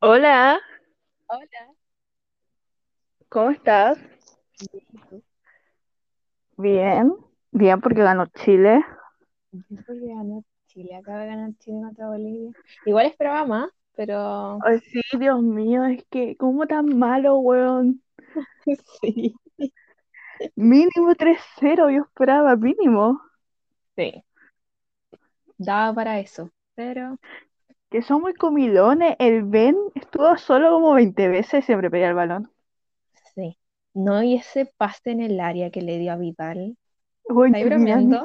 Hola, Hola. ¿cómo estás? Bien, bien porque ganó Chile. Porque ganó Chile, acaba de ganar Chile contra Bolivia. Igual esperaba más, pero Ay, sí, Dios mío, es que, ¿cómo tan malo, weón? sí, Mínimo 3-0, yo esperaba, mínimo. sí, daba para eso, pero Que son muy comilones. El Ben estuvo solo como 20 veces y siempre pedía el balón. sí. No, y ese pase en el área que le dio a Vidal. Mismo,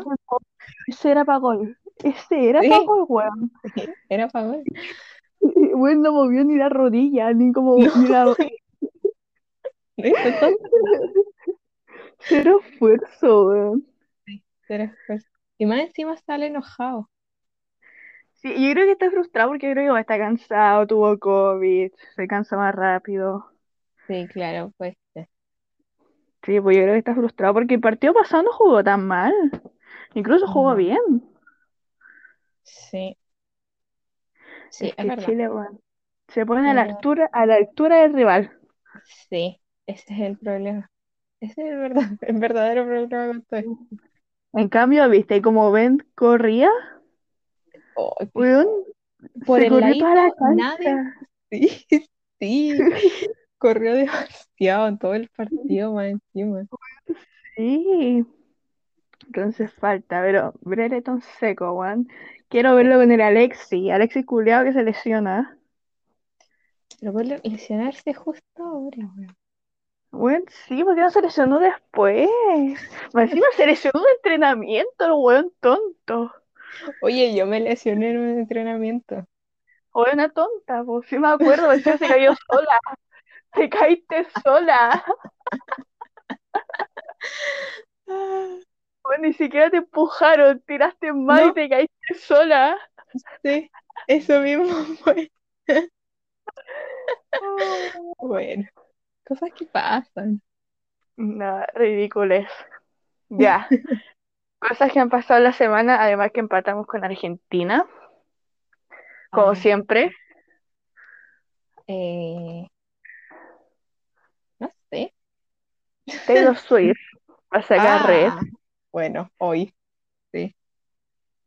ese era para gol. Ese era Sí, para gol, weón. era para gol. Weón, no movió ni la rodilla, ni como, No, ni la... Cero esfuerzo, weón. Sí, cero esfuerzo. Y más encima sale enojado. Sí, yo creo que está frustrado porque yo creo que está cansado, tuvo COVID, se cansa más rápido. Sí, claro, pues sí. Pues yo creo que está frustrado porque el partido pasado no jugó tan mal. Incluso jugó No, bien. sí, sí, Es es que verdad. Chile, bueno, se pone a la altura, a la altura del rival. sí, ese es el problema. Ese es el verdad, el verdadero problema con todo esto. En cambio, viste, como Ben corría, Oh, que weón, por se el corrió toda la sí, sí, corrió demasiado en todo el partido más encima. Sí, entonces falta, pero Brereton seco, weón. Quiero verlo con el Alexi, Alexi culiao que se lesiona. Pero por lesionarse justo ahora, weón. Weón, sí, porque no se lesionó después. Encima se lesionó de entrenamiento, el weón tonto. Oye, yo me lesioné en un entrenamiento. O una tonta, pues sí me acuerdo, encima se cayó sola. Te caíste sola. Bueno, ni siquiera te empujaron, tiraste mal y te caíste sola. sí, eso mismo fue. Bueno, cosas que pasan. No, ridículos. Ya. Cosas que han pasado la semana, además que empatamos con Argentina, como siempre. eh, no sé. Taylor Swift va a sacar Red. Ah, bueno, hoy, sí.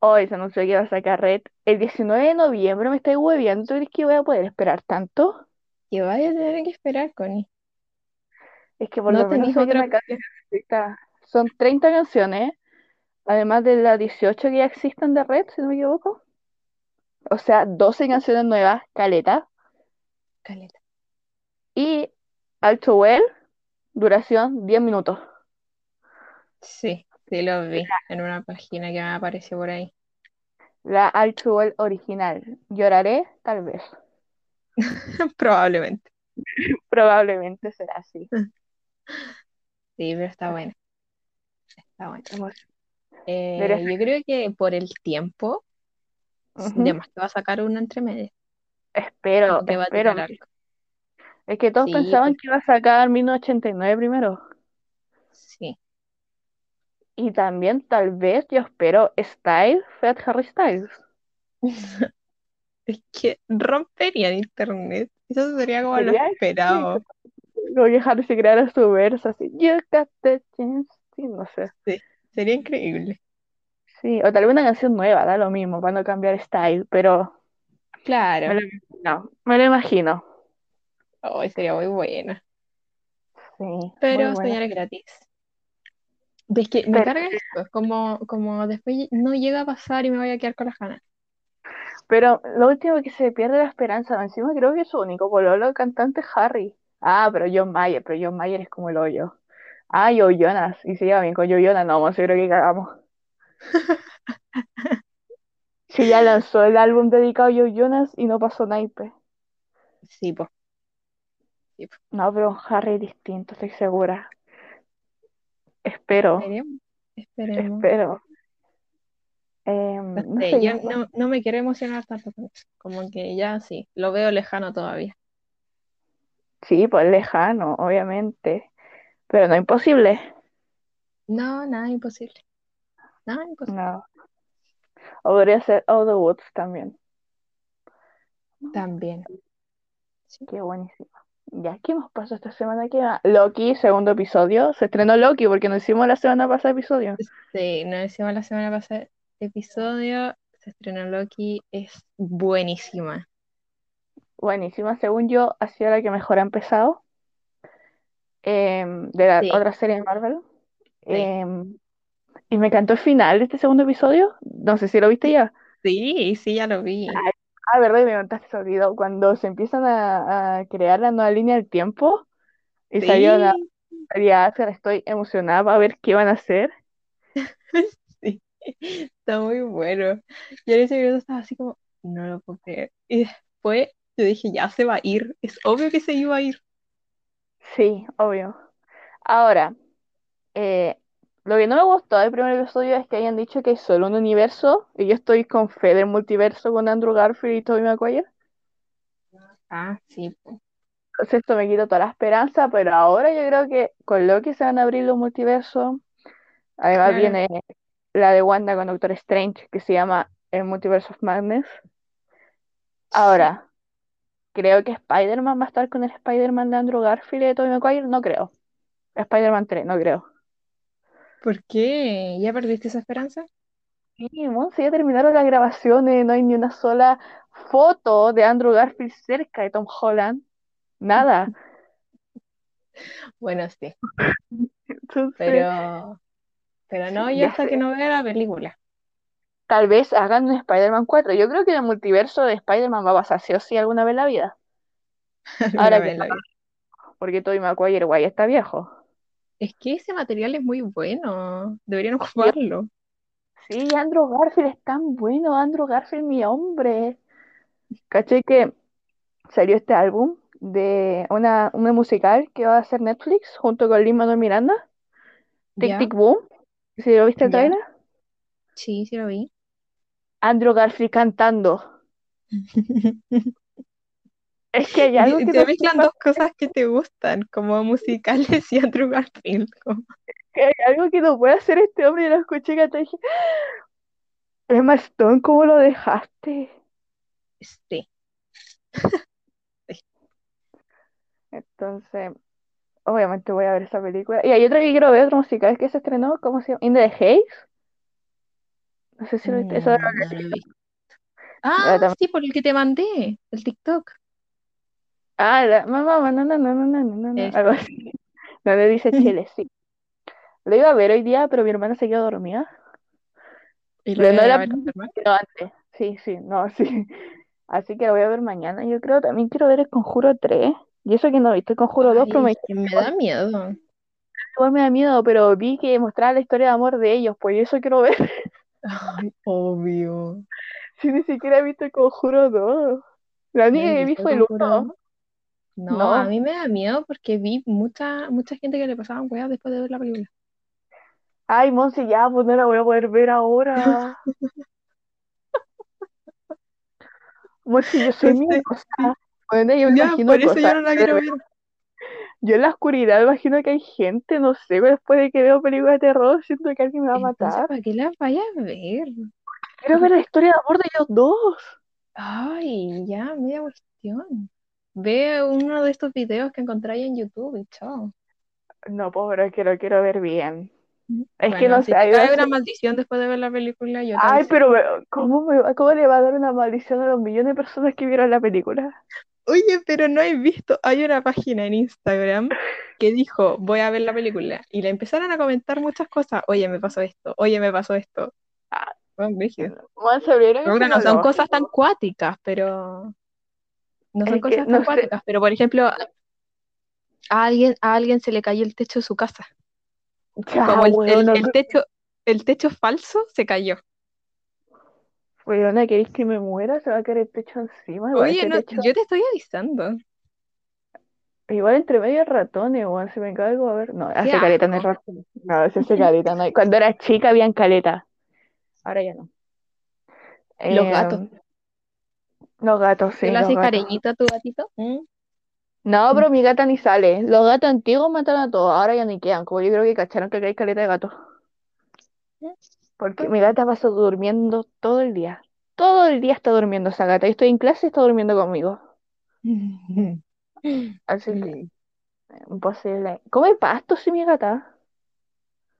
Hoy se anunció que va a sacar Red. El 19 de noviembre me estoy hueviando. ¿Tú crees que voy a poder esperar tanto? Que vaya a tener que esperar, Connie. Es que por No lo menos hay otra una cancioncita. Son 30 canciones, además de las 18 que ya existen de Red, si no me equivoco. O sea, 12 canciones nuevas, caleta. Caleta. Y Alto Well, duración 10 minutos. Sí, sí lo vi en una página que me apareció por ahí. La Alto Well original. Lloraré, tal vez. Probablemente. Probablemente será así. Sí, pero está bueno. Está bueno. Eh, Debería yo creo que por el tiempo, Ujú. de más que va a sacar una entre medio. Espero, que va a espero. algo. Es que todos Sí, pensaban pues que iba a sacar 1989 primero. sí. Y también, tal vez, yo espero Style, Fat Harry Styles. Es que rompería el internet. Eso sería como lo esperado. Como que Harry se creara su verso así. You got the chance. Sí, no sé. Sí, sería increíble. Sí, o tal vez una canción nueva, da lo mismo, para no cambiar style, pero me Claro. lo, no, me lo imagino. Hoy sería muy buena. Sí, Pero señales gratis. Es que me Pero, carga esto. Es como, como después no llega a pasar y me voy a quedar con las ganas. pero lo último que se pierde la esperanza, encima creo que su único pololo cantante es Harry. Ah, pero John Mayer, pero John Mayer es como el hoyo. Ah, Joe Jonas, y se lleva bien con Joe Jonas, no, yo creo que cagamos. Si ya lanzó el álbum dedicado a Joe Jonas y no pasó naipe. Sí, pues. No, pero Harry es distinto, estoy segura. Espero, Esperemos. Esperemos. espero. Em, No no sé, yo yo- no, no me quiero emocionar tanto con eso. Como que ya sí, lo veo lejano todavía. Sí, pues lejano, obviamente, pero no imposible. No, nada imposible. Nada imposible. No. O podría ser Out of the Woods también. También. Sí. Qué buenísimo. Ya, ¿qué más pasó esta semana? ¿Qué más? Loki, segundo episodio. Se estrenó Loki porque no hicimos la semana pasada episodio. Sí, nos decimos la semana pasada episodio. Se estrenó Loki. Es buenísima. Buenísima, según yo, ha sido la que mejor ha empezado. em, de la Sí. otra serie de Marvel. Sí. Em, y me encantó el final de este segundo episodio. No sé si lo viste ya. Sí, sí, ya lo vi. Ah, verdad, y me contaste ese video. Cuando se empiezan a, a crear la nueva línea del tiempo y salió la Sí, María Asgard, estoy emocionada para ver qué van a hacer. sí. Está muy bueno. Yo en ese minuto estaba así como, no lo puedo creer. Y después yo dije, ya se va a ir. Es obvio que se iba a ir. Sí, obvio. Ahora, eh, lo que no me gustó del primer episodio es que hayan dicho que hay solo un universo y yo estoy con fe del multiverso con Andrew Garfield y Tobey Maguire. Ah, sí. Entonces esto me quita toda la esperanza, pero ahora yo creo que con Loki se van a abrir los multiversos. Además Claro. viene la de Wanda con Doctor Strange que se llama el Multiverse of Madness. Ahora, creo que Spider-Man va a estar con el Spider-Man de Andrew Garfield y de Tobey Maguire, no creo. Spider-Man 3, no creo. ¿Por qué? ¿Ya perdiste esa esperanza? Sí, Monse, ya terminaron las grabaciones, no hay ni una sola foto de Andrew Garfield cerca de Tom Holland. Nada. Bueno, sí. Entonces, Pero, pero no, yo hasta sé. que no vea la película. Tal vez hagan un Spider-Man 4. Yo creo que el multiverso de Spider-Man va a pasar sí o sí alguna vez en la vida. Ahora que porque Tobey Maguire, guay, está viejo. Es que ese material es muy bueno. Deberían ocuparlo. Sí, Andrew Garfield es tan bueno, Andrew Garfield, mi hombre. Caché que salió este álbum de una, una musical que va a hacer Netflix junto con Lin-Manuel Miranda, Tic. Tic Boom. ¿Sí lo viste el trailer? Sí, sí lo vi. Andrew Garfield cantando. Es que hay algo que Se no mezclan dos cosas que te gustan, como musicales y Andrew Garfield. como- que hay algo que no puede hacer este hombre. Y lo escuché cantar y dije, Emma Stone, ¿cómo lo dejaste? Sí. Entonces, obviamente voy a ver esa película. Y hay otra que quiero ver, otro musical que se estrenó, ¿cómo se llama? In the Haze. No sé si lo viste. Eso Mm, era- no lo he visto. era Ah, sí, por el que te mandé, el TikTok. Ah, la mamá, no, no, no, no, no, no, no, Ese. algo así. Donde dice Chile, sí. Lo iba a ver hoy día, pero mi hermana se quedó dormida. ¿Y lo no era sino antes. Sí, sí, no, sí. Así que lo voy a ver mañana. Yo creo, también quiero ver el Conjuro 3. Y eso que no viste el Conjuro 2, pero me Ay, me da miedo. igual me da miedo, pero vi que mostraba la historia de amor de ellos, pues y eso quiero ver. Ay, obvio. Si ni siquiera he visto el Conjuro 2. La ¿No única que vi fue el Conjuro 1. dos? No, No. a mí me da miedo porque vi mucha, mucha gente que le pasaban weas después de ver la película. Ay, Monse, ya, pues no la voy a poder ver ahora. Monse, yo soy Entonces, miedosa. Bueno, yo me ya, imagino por eso yo no la quiero ver. Yo en la oscuridad imagino que hay gente, no sé, después de que veo películas de terror, siento que alguien me va a Entonces, matar. ¿para qué la vayas a ver? Quiero ver la historia de amor de ellos dos. Ay, ya, media cuestión. Ve uno de estos videos que encontráis en YouTube y chao. No, pobre, que lo quiero ver bien. Es que no si sé, hay veces- una maldición después de ver la película, yo Ay, pero ¿cómo, me cómo le va a dar una maldición a los millones de personas que vieron la película? Oye, pero no he visto, hay una página en Instagram que dijo, voy a ver la película, y le empezaron a comentar muchas cosas, oye, me pasó esto, oye, me pasó esto. Ah. Bueno, no son cosas tan cuáticas, pero no son Es cosas no tan sé. cuáticas, pero por ejemplo, a alguien, a alguien se le cayó el techo de su casa, Ya, como el, el techo, el techo falso se cayó. Weona, ¿queréis que me muera? Se va a caer el techo encima. Oye, ese no, techo- yo te estoy avisando. Igual entre medio ratones, weón, si me caigo a ver. No, hace caleta no hay ratones. No, hace caleta no hay. Cuando era chica habían caleta. Ahora ya no. Los Eh, gatos. Los gatos, sí, ¿Tú le haces cariñito a tu gatito? ¿Mm? No, pero mi gata ni sale. Los gatos antiguos mataron a todos, ahora ya ni quedan. Como yo creo que cacharon que hay caleta de gatos. Porque mi gata pasa durmiendo todo el día. Todo el día está durmiendo esa gata. Yo estoy en clase y está durmiendo conmigo. Así que, imposible. Come pasto, sí, mi gata.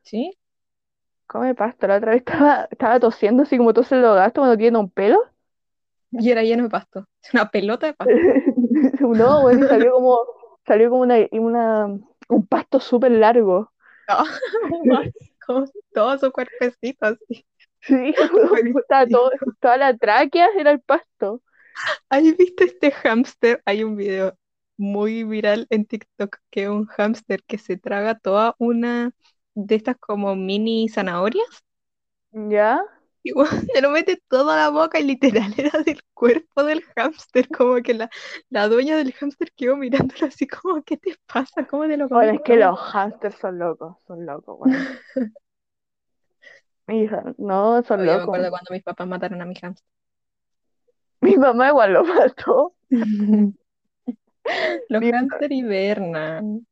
¿Sí? Come pasto. La otra vez estaba, estaba tosiendo así como tosen los gatos cuando tienen un pelo. Y era lleno de pasto. Una pelota de pasto. No, bueno, salió como, salió como una, una, un pasto súper largo. Con todo su cuerpecito así. Sí, estaba todo, toda la tráquea era el pasto. ¿Has visto este hámster? Hay un video muy viral en TikTok que es un hámster que se traga toda una de estas como mini zanahorias ¿Ya? Y bueno, se lo mete todo a la boca y literal era del cuerpo del hámster, como que la, la dueña del hámster quedó mirándolo así como, ¿qué te pasa? ¿Cómo te lo Bueno, comes es que todo?". los hamsters son locos, son locos, bueno. Mi hija, no, son me locos. acuerdo cuando mis papás mataron a mi hámster. Mi mamá igual lo mató. Los Mi- hámster hibernan.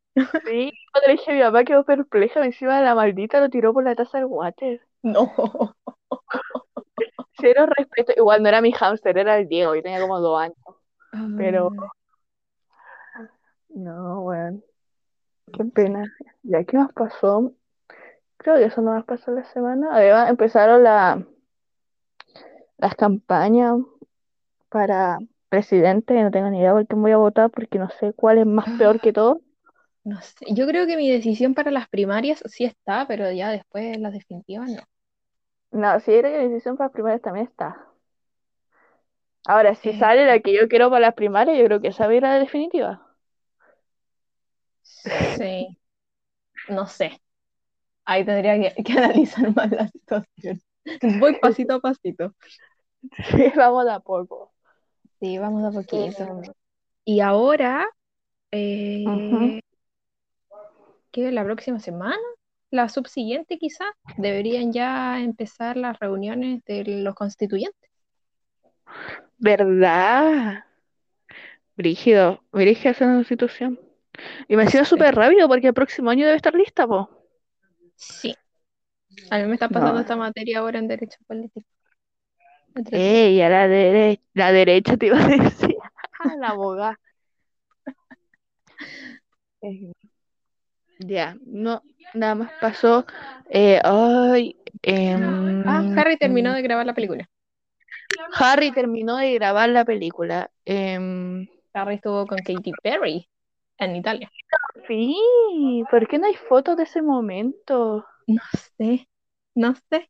Sí, cuando le dije a mi mamá quedó perpleja, encima la maldita lo tiró por la taza del water. No. Cero respeto. Igual no era mi hámster, era el Diego, yo tenía como dos años. Pero- No, weón. Qué pena. ¿Ya qué más pasó? Creo que eso no más pasó la semana. Además, empezaron la, las campañas para presidente. No tengo ni idea por quién voy a votar porque no sé cuál es más peor que todo. No sé, yo creo que mi decisión para las primarias sí está, pero ya después las definitivas no. No, si era que la decisión para las primarias también está. Ahora, si Eh. sale la que yo quiero para las primarias, yo creo que esa va a ir a la definitiva. Sí, no sé. Ahí tendría que, que analizar más la situación. Voy pasito a pasito. Sí, vamos de a poco. Sí, vamos a poquito. Eh, Y ahora, eh, Ujú. ¿qué? La próxima semana, la subsiguiente quizás, deberían ya empezar las reuniones de los constituyentes. ¿verdad? Brígido, brígida esa constitución. Y me sido súper rápido porque el próximo año debe estar lista, po. Sí. A mí me está pasando No. esta materia ahora en Derecho Político. Ey, a la derecha, la derecha te iba a decir. La abogada. Ya, no, nada más pasó. Eh, ay, em, Ah, Harry terminó de grabar la película. Harry terminó de grabar la película. Em, Harry estuvo con Katy Perry en Italia. sí, ¿por qué no hay fotos de ese momento? No sé, no sé.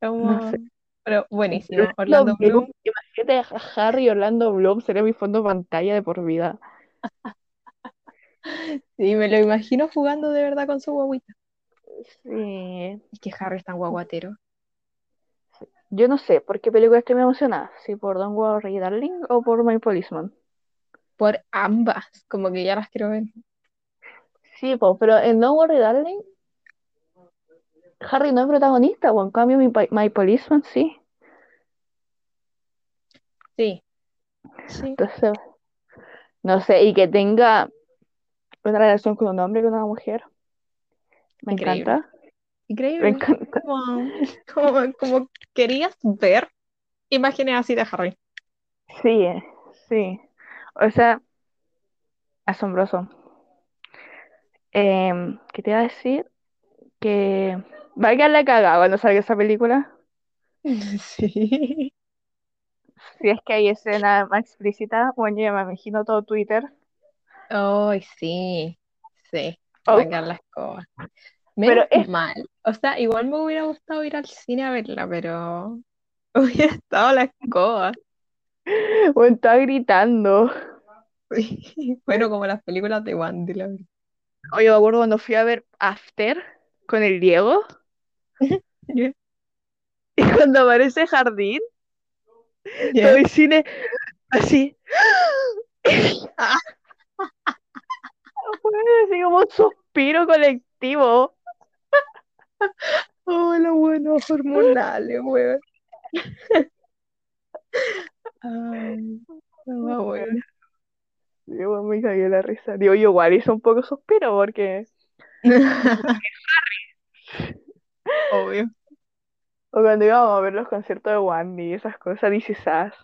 Como- No sé. Pero buenísimo. Orlando Orlando Bloom. Imagínate a Harry y Orlando Bloom, sería mi fondo pantalla de por vida. Sí, me lo imagino jugando de verdad con su guaguita. Sí. Es que Harry es tan guaguatero. Yo no sé por qué película estoy emocionada, si por Don't Worry Darling o por My Policeman. Por ambas, como que ya las quiero ver. Sí, po, pero en Don't Worry Darling, Harry no es protagonista, o en cambio My, Po- My Policeman sí. Sí. Sí. Entonces, no sé, y que tenga una relación con un hombre y con una mujer. Me Increíble. encanta. Me Increíble. encanta. Como, como, como querías ver imágenes así de Harry. Sí, sí. O sea, asombroso. Em, ¿qué te iba a decir? Que va a quedar la cagada cuando salga esa película. Sí. Si es que hay escena más explícita, bueno, yo ya me imagino todo Twitter. Ay, sí. Sí. Oh. Va a quedar la escoba. Pero Menos es- mal. O sea, igual me hubiera gustado ir al cine a verla, pero hubiera estado la escoba. O está gritando. Sí. Bueno, como las películas de Wandy, la verdad. Oye, me acuerdo cuando fui a ver After con el Diego. Y cuando aparece Jardín, Ya. todo el cine así. Fue así como un suspiro colectivo. Oh, los buenos hormonales, weón. Ay, más buena. Digo, me la risa. Digo, yo igual hice un poco suspiro porque... Obvio. O cuando íbamos a ver los conciertos de Wandy y esas cosas, dice Sass.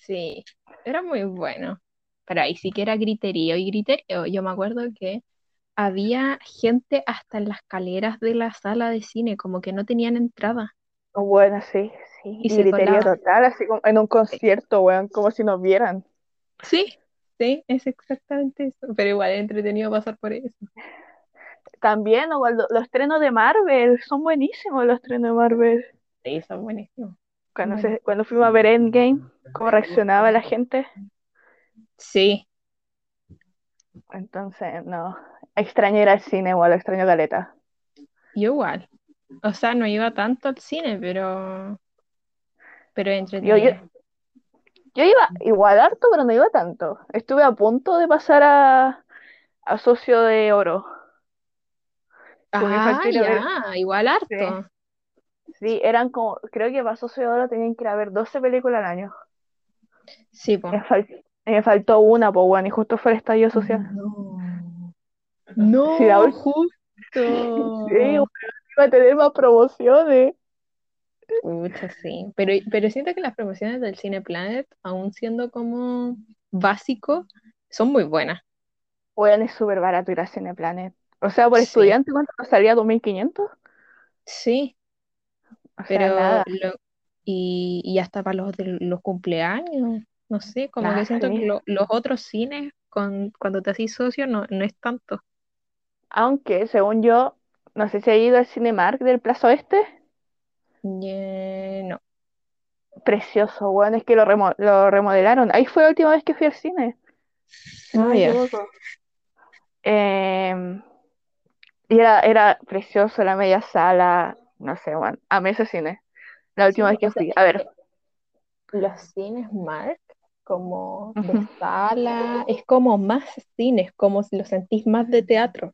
Sí, era muy bueno. Pero ahí sí que era griterío y griterío. Yo me acuerdo que había gente hasta en las escaleras de la sala de cine, como que no tenían entrada. Bueno, sí, sí. Y Y total, así como en un concierto, weón, como si nos vieran. Sí, sí, es exactamente eso. Pero igual es entretenido pasar por eso. También, los estrenos de Marvel, son buenísimos los estrenos de Marvel. Sí, son buenísimos. Cuando, Bueno. se, cuando fuimos a ver Endgame, cómo reaccionaba la gente. Sí, Entonces, no. Extraño ir al cine, igual, extraño caleta. yo igual. O sea, no iba tanto al cine, pero. Pero Yo, entretenido. yo, yo iba igual harto, pero no iba tanto. Estuve a punto de pasar a, a Socio de Oro. Ah, ver- ya, igual harto. Sí, eran como, creo que para Socio de Oro tenían que ir a ver 12 películas al año. Sí, pues. Me, fal- me faltó una, pues bueno, y justo fue el estallido social. No. No, Sí, la ul- justo. Sí, bueno, iba a tener más promociones. Pucha, sí. Pero, pero siento que las promociones del Cine Planet, aún siendo como básico, son muy buenas. Bueno, es súper barato ir a Cineplanet. O sea, por Sí. estudiante, ¿cuánto costaría? ¿2.500? Sí, O sea, pero nada. lo- y, y hasta para los de los cumpleaños, no sé, como Ah, que siento sí. que lo- los otros cines, con, cuando te haces socio, no, no es tanto. Aunque, según yo, no sé si ha ido al Cinemark del Plaza Oeste. Ye- no. Precioso, bueno, es que lo, remo- lo remodelaron. Ahí fue la última vez que fui al cine. Ah, ya. equivoco. Em, y era, era precioso la media sala. No sé, bueno, amé ese cine. La última Sí, vez que fui. es A ver, que los cines Mark, como de sala, es como más cines, como si lo sentís más de teatro.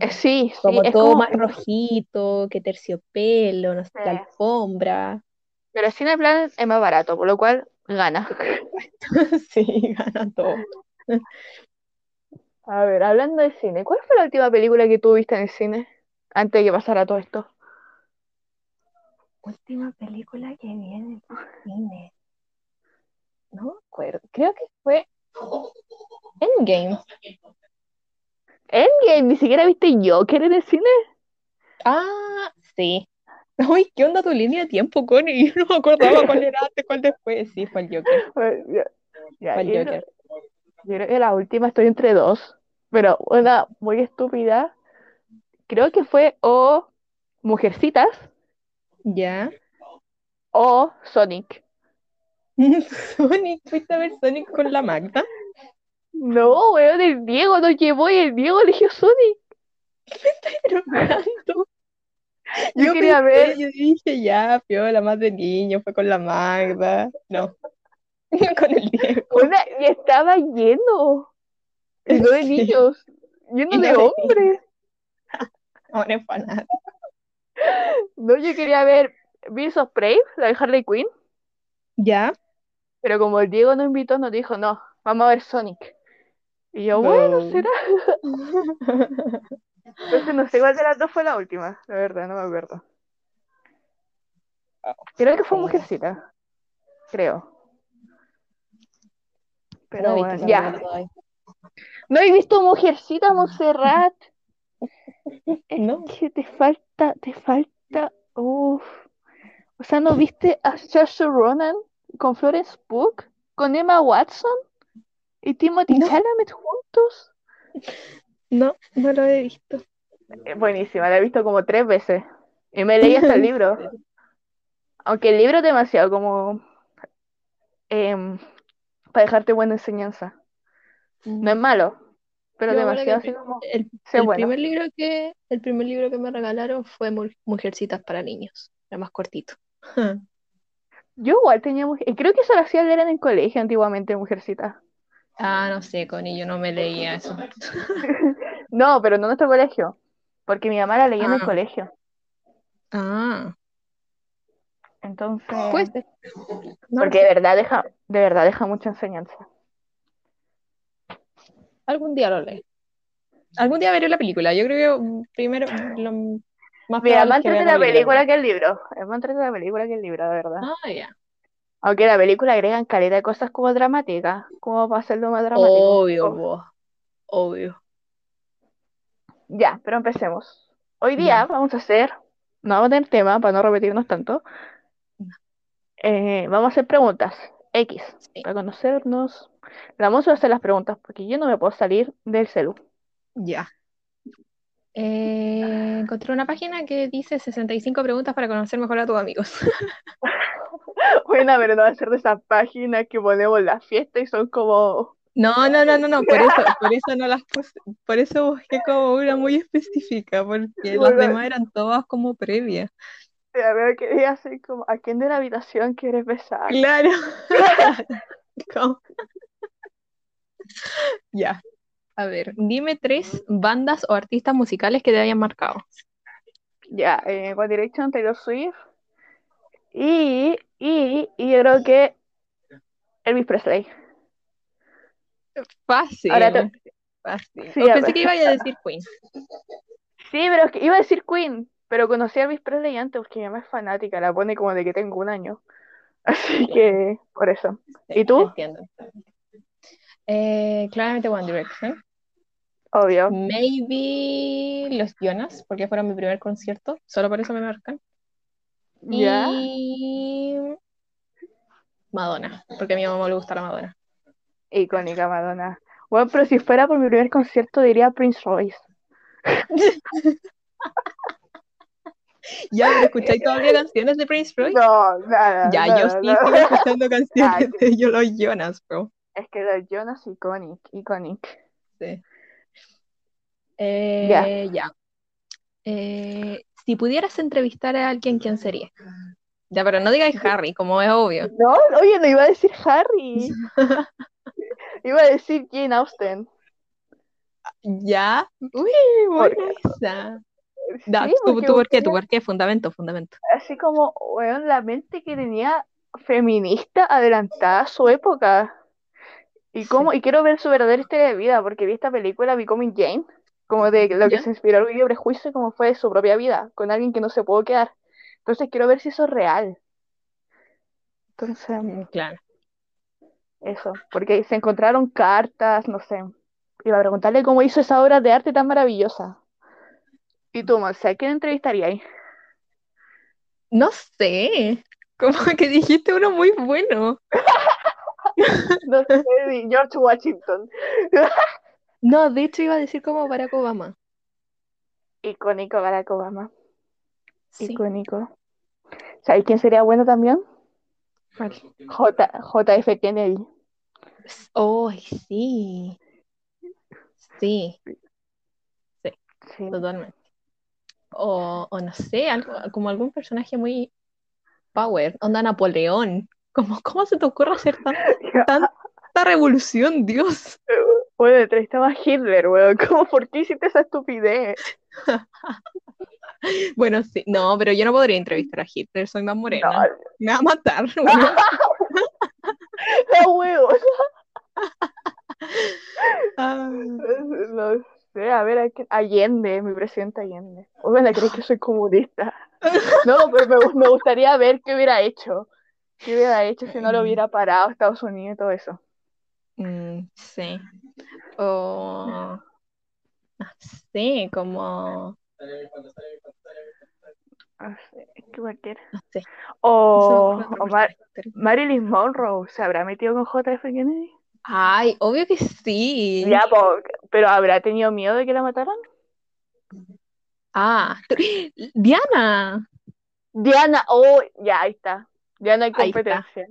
eh, sí, sí, Como es todo como. más rojito, que terciopelo, no sé, Sí. la alfombra. Pero el Cineplanet es más barato, por lo cual gana. Sí, gana todo. A ver, hablando de cine, ¿cuál fue la última película que tú viste en el cine? Antes de que pasara todo esto. Última película que vi en el cine. No me acuerdo. Creo que fue Endgame. Endgame, ni siquiera viste Joker en el cine. Ah, sí. Uy, ¿qué onda tu línea de tiempo, Connie? Yo no me acordaba cuál era antes, cuál después. Sí, fue el Joker. Ya, Fue el Joker. yo creo que la última estoy entre dos, pero una muy estúpida. Creo que fue o Mujercitas Ya. o Sonic. Sonic, ¿fuiste a ver Sonic con la Magda? No, weón, el Diego nos llevó y el Diego eligió Sonic. Pero ¿cuándo? Yo Yo quería pensé, ver- yo dije, ya, piola, más de niño, fue con la Magda. No. Con el Diego. Una- y estaba lleno. Y no de niños, lleno no de hombres. Ahora es fanático. No, yo quería ver Beasts of Prey, la de Harley Quinn, ¿Ya? Pero como el Diego nos invitó, nos dijo, no, vamos a ver Sonic. Y yo, bueno, será. Entonces no sé cuál de las dos fue la última, la verdad, no me acuerdo. Creo que fue Sí. Mujercita, creo. Pero No bueno, visto ya. ¿No he visto Mujercita, Montserrat? Es No. que te falta, te falta, uff. O sea, ¿no viste a Saoirse Ronan con Florence Pugh, con Emma Watson y Timothy No. Chalamet juntos? No, no lo he visto. Es buenísima, la he visto como tres veces. Y me leí hasta el libro. Aunque el libro es demasiado como em, para dejarte buena enseñanza. No es malo, pero Yo demasiado el, así como el- sé el bueno. primer libro que, el primer libro que me regalaron fue Mu- Mujercitas para niños. Era más cortito. Yo igual tenía mujer... y Creo que eso lo hacía leer en el colegio antiguamente, Mujercita. Ah, no sé, Connie, yo no me leía eso. No, pero no en nuestro colegio. Porque mi mamá la leía en el Ah. colegio. Ah, Entonces, puede ser. No porque sé. de verdad deja, de verdad deja mucha enseñanza. Algún día lo leeré. Algún día veré la película. Yo creo que primero lo más Mira, más entrete la la película que el libro. Es más entrete la película que el libro, de verdad. Ah, ya. Aunque la película agregan caleta de cosas como dramáticas, como para hacerlo más dramático. Obvio, po. Obvio. Ya, pero empecemos. Hoy día vamos a hacer, no vamos a tener tema para no repetirnos tanto. Eh, vamos a hacer preguntas X Sí. para conocernos. Vamos a hacer las preguntas porque yo no me puedo salir del celu. Ya. Eh, encontré una página que dice 65 preguntas para conocer mejor a tus amigos. Bueno, pero no va a ser de esas páginas que ponemos la fiesta y son como. No, no, no, no, no, por eso, por eso no las puse, por eso busqué como una muy específica, porque las Bueno. demás eran todas como previas. A ver, quería así como, ¿a quién de la habitación quieres besar? Claro. Ya. A ver, dime tres bandas o artistas musicales que te hayan marcado. Ya, eh, One Direction, Taylor Swift. Y, y, y yo creo que Elvis Presley. Fácil. Ahora te- Fácil. Sí, O a pensé ver. que iba a decir Queen. Sí, pero es que iba a decir Queen, pero conocí a Elvis Presley antes porque mi mamá es fanática, la pone como de que tengo un año. Así que, por eso. Sí, ¿Y tú? Entiendo. Eh, claramente One Direction. Obvio. Maybe los Jonas, porque fueron mi primer concierto. Solo por eso me marcan. Y Madonna, porque a mi mamá le gusta la Madonna. Icónica Madonna. Bueno, pero si fuera por mi primer concierto diría Prince Royce. Ya, ¿escucháis todavía canciones de Prince Royce? No, nada, Ya, nada, yo sí nada. sigo escuchando canciones Ay, de yo los Jonas, bro. Es que los Jonas iconic, iconic. Sí. Eh, ya. Eh, si pudieras entrevistar a alguien, ¿quién sería? Ya, pero no digáis Harry, como es obvio. No, oye, no iba a decir Harry. Iba a decir Jane Austen. Ya. Uy, ¿Por buena esa. Da, Sí, ¿tú, porque tú por qué? ¿Tú por qué? Fundamento, fundamento. así como, weón, la mente que tenía feminista adelantada a su época. Y cómo, y quiero ver su verdadera historia de vida, porque vi esta película Becoming Jane, como de lo que se inspiró el y Prejuicio, como fue de su propia vida, con alguien que no se pudo quedar. Entonces quiero ver si eso es real. Entonces, Mm, Claro. eso, porque se encontraron cartas, no sé. Iba a preguntarle cómo hizo esa obra de arte tan maravillosa. Y tú, Monse, ¿a quién entrevistaría ahí? No sé. Como que dijiste uno muy bueno. No sé, George Washington. No, de hecho iba a decir como Barack Obama. Icónico Barack Obama. Sí. Icónico. ¿Sabes quién sería bueno también? ¿Cuál? J, JF Kennedy. Oh, sí. Sí, Sí. totalmente. O, o no sé, algo, como algún personaje muy power, onda Napoleón. Como, ¿cómo se te ocurre hacer tan- tanta revolución, Dios? Bueno, entrevistaba a Hitler, weón. ¿Cómo, por qué hiciste esa estupidez? Bueno, sí, no, pero yo no podría entrevistar a Hitler, soy más No, morena. Me va a matar. weón. no, weón. Ah, No sé, a ver, ¿a quién? Allende, mi presidente Allende. Bueno, crees que soy comunista. No, pero me, gu- me gustaría ver qué hubiera hecho. ¿Qué hubiera hecho si no lo hubiera parado Estados Unidos y todo eso? mm, sí. O no sé, como No sé, es que no sé. O, o Mar-. Marilyn Monroe, ¿se habrá metido con JF Kennedy? Ay, obvio que sí. Ya, po, pero ¿habrá tenido miedo de que la mataran? Ah, Diana. Diana, oh, ya, ahí está. Diana hay Ahí competencia.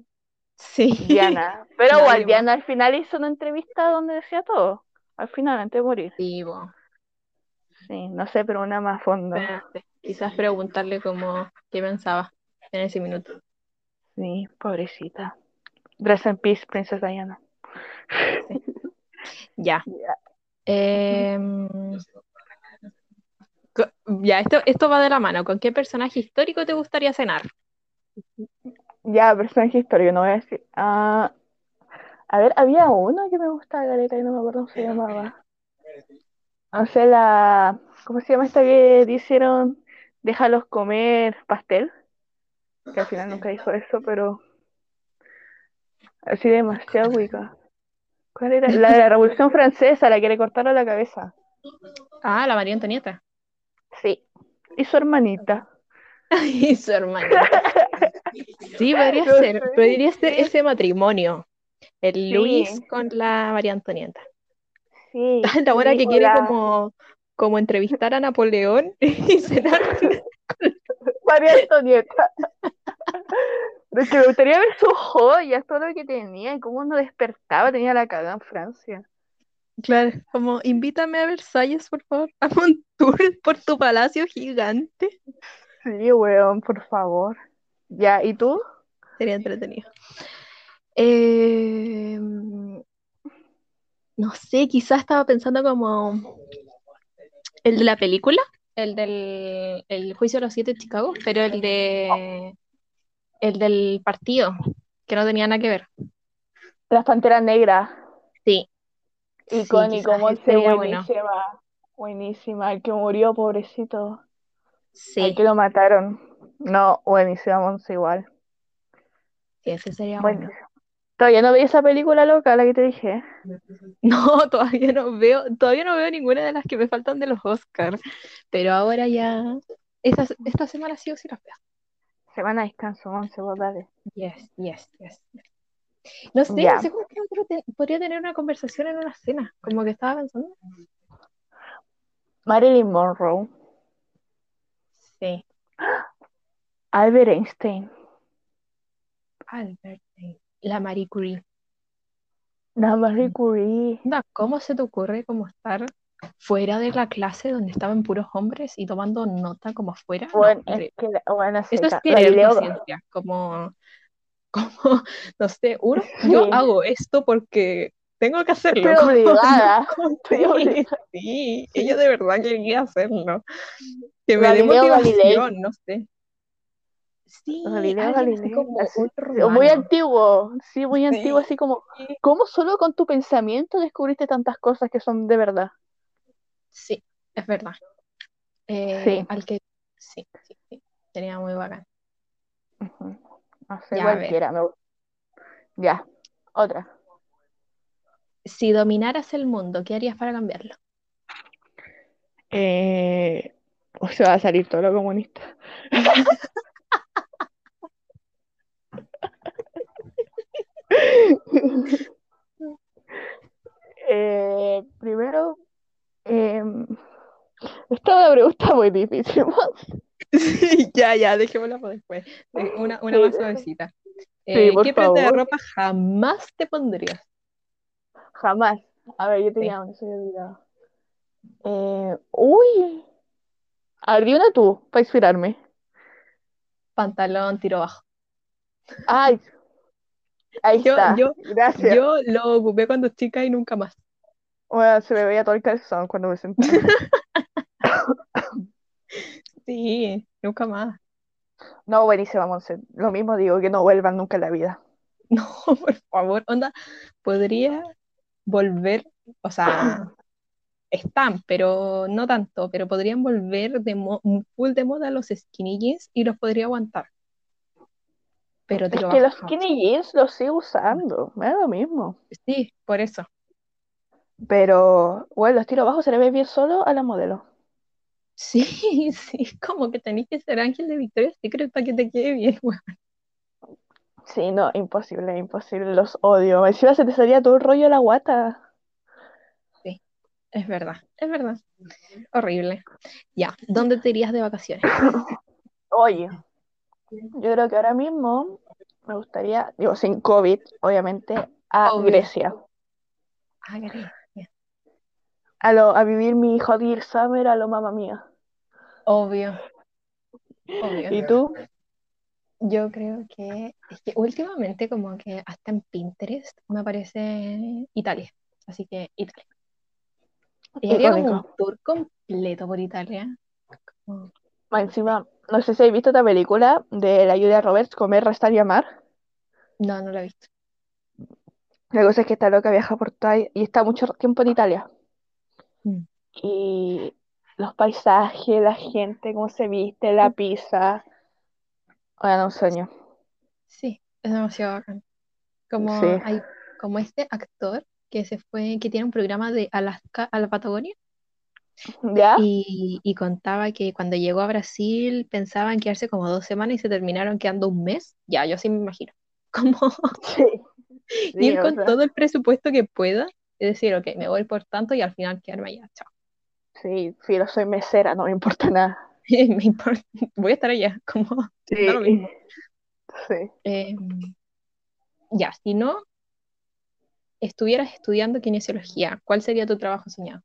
Sí. Diana. Pero igual. Diana al final hizo una entrevista donde decía todo. Al final, antes de morir. Sí, bo. Sí, no sé, pero una más a fondo. Espérate. Quizás preguntarle como qué pensaba en ese minuto. Sí, pobrecita. Rest in peace, Princesa Diana. Ya. Ya. Em, ya, esto, esto va de la mano. ¿Con qué personaje histórico te gustaría cenar? Ya, personaje histórico, no voy a decir. Ah, A ver, había uno que me gustaba, Galeta, y no me acuerdo cómo se llamaba. O sea, la... ¿Cómo se llama esta que hicieron? Déjalos comer pastel. Que al final nunca dijo eso, pero... Así demasiado cuica. ¿Cuál era? La de la Revolución Francesa, la que le cortaron la cabeza. Ah, la María Antonieta. Sí. Y su hermanita. Y su hermanita. Sí, podría No ser, sé, podría ser ese matrimonio. El Sí. Luis con la María Antonieta. Sí. La buena que quiere como, como entrevistar a Napoleón y cenar. María Antonieta. Pero es que me gustaría ver sus joyas, todo lo que tenía y cómo uno despertaba, tenía la cagada en Francia. Claro, como invítame a Versalles, por favor. Hazme un tour por tu palacio gigante. Sí, weón, por favor. Ya, ¿y tú? Sería entretenido. Eh, no sé, quizás estaba pensando como el de la película, el del el juicio de los siete de Chicago, pero el de el del partido, que no tenía nada que ver. Las Panteras Negras. Sí, Icónico, quizás Monse, sería bueno. buenísima. Buenísima. El que murió, pobrecito. sí, Al que lo mataron. No, buenísima, Monse, igual. sí, ese sería bueno. Todavía no vi esa película loca, la que te dije. No, todavía no veo, todavía no veo ninguna de las que me faltan de los Oscars, pero ahora ya, esta, esta semana sí o sí las veo. Semana de descanso, Monse, vos dale. Yes, yes, yes. No sé, Ya. no sé qué otro te- podría tener una conversación en una cena, como que estaba pensando. Marilyn Monroe. Sí, Albert Einstein. Albert, Einstein, la Marie Curie. La Marie Curie. ¿Cómo se te ocurre como estar fuera de la clase donde estaban puros hombres y tomando nota como afuera? No, Bueno, es que la, bueno, Eso es. La ciencia, como, como, no sé, uno, yo hago esto porque tengo que hacerlo. Estoy como- obligada. como- Estoy sí, obligada. sí, ella de verdad quería hacerlo. Que me dé Galileo motivación, no sé. Sí, Galileo Galilei, como así, muy antiguo, sí, muy antiguo, Sí. así como, ¿cómo solo con tu pensamiento descubriste tantas cosas que son de verdad? Sí, es verdad. Eh, Sí. Al que, sí, sí, sí, sería muy bacán. No sé, Ya, a ver. cualquiera, me. Ya, otra. Si dominaras el mundo, ¿qué harías para cambiarlo? Eh, o se va a salir todo lo comunista. Eh, primero, em, esta es una pregunta muy difícil. Sí, ya, ya, dejémosla para después. Una, una Sí, más suavecita. Eh, ¿qué prenda de ropa jamás te pondrías? Jamás. A ver, yo tenía una, se me. Eh, uy, abrí una tú, para inspirarme. Pantalón, tiro bajo. Ay, ahí Yo- está. yo- Gracias. Yo lo ocupé cuando chica y nunca más. Bueno, se me veía todo el calzón cuando me sentaba. Sí, nunca más. No, buenísima, Monse. Lo mismo digo, que no vuelvan nunca en la vida. No, por favor, onda, podría volver, o sea, están, pero no tanto, pero podrían volver de mo- full de moda los skinny jeans y los podría aguantar. Pero Es que los skinny jeans los sigo usando, me da lo mismo. Sí, por eso. Pero, bueno, los tiro abajo se le ve bien solo a la modelo. Sí, sí, como que tenés que ser ángel de Victoria's Secret para que te quede bien, weón. Sí, no, imposible, imposible, los odio. Encima se te salía todo el rollo de la guata. Es verdad, es verdad. Horrible. Ya, ¿dónde te irías de vacaciones? Oye, yo creo que ahora mismo me gustaría, digo, sin COVID, obviamente, a Obvio. Grecia. Ah, Grecia. A, lo, a vivir mi Hot Gear Summer a lo mamá mía. Obvio. Obvio. ¿Y tú? Yo creo que es que últimamente como que hasta en Pinterest me aparece Italia. Así que Italia. Y haría como un tour completo por Italia. Como- encima, no sé si habéis visto esta película de la Julia Roberts, Comer, Restar y Amar. No, no lo he visto. La cosa es que está loca, viaja por toda y está mucho tiempo en Italia. Mm. Y los paisajes, la gente, cómo se viste, la pizza. Bueno, un sueño. Sí, es demasiado bacán. Como Sí. hay, como este actor que se fue, que tiene un programa de Alaska a la Patagonia ¿Ya? y, y contaba que cuando llegó a Brasil pensaban quedarse como dos semanas y se terminaron quedando un mes. Ya, yo así me imagino. Como Sí. Sí, ir con sea, todo el presupuesto que pueda y decir, ok, me voy por tanto y al final quedarme allá. Chao. sí, filo, soy mesera, no me importa nada. Me importa, voy a estar allá, como lo Sí, mismo. sí. Eh, ya, si no estuvieras estudiando kinesiología, ¿cuál sería tu trabajo soñado?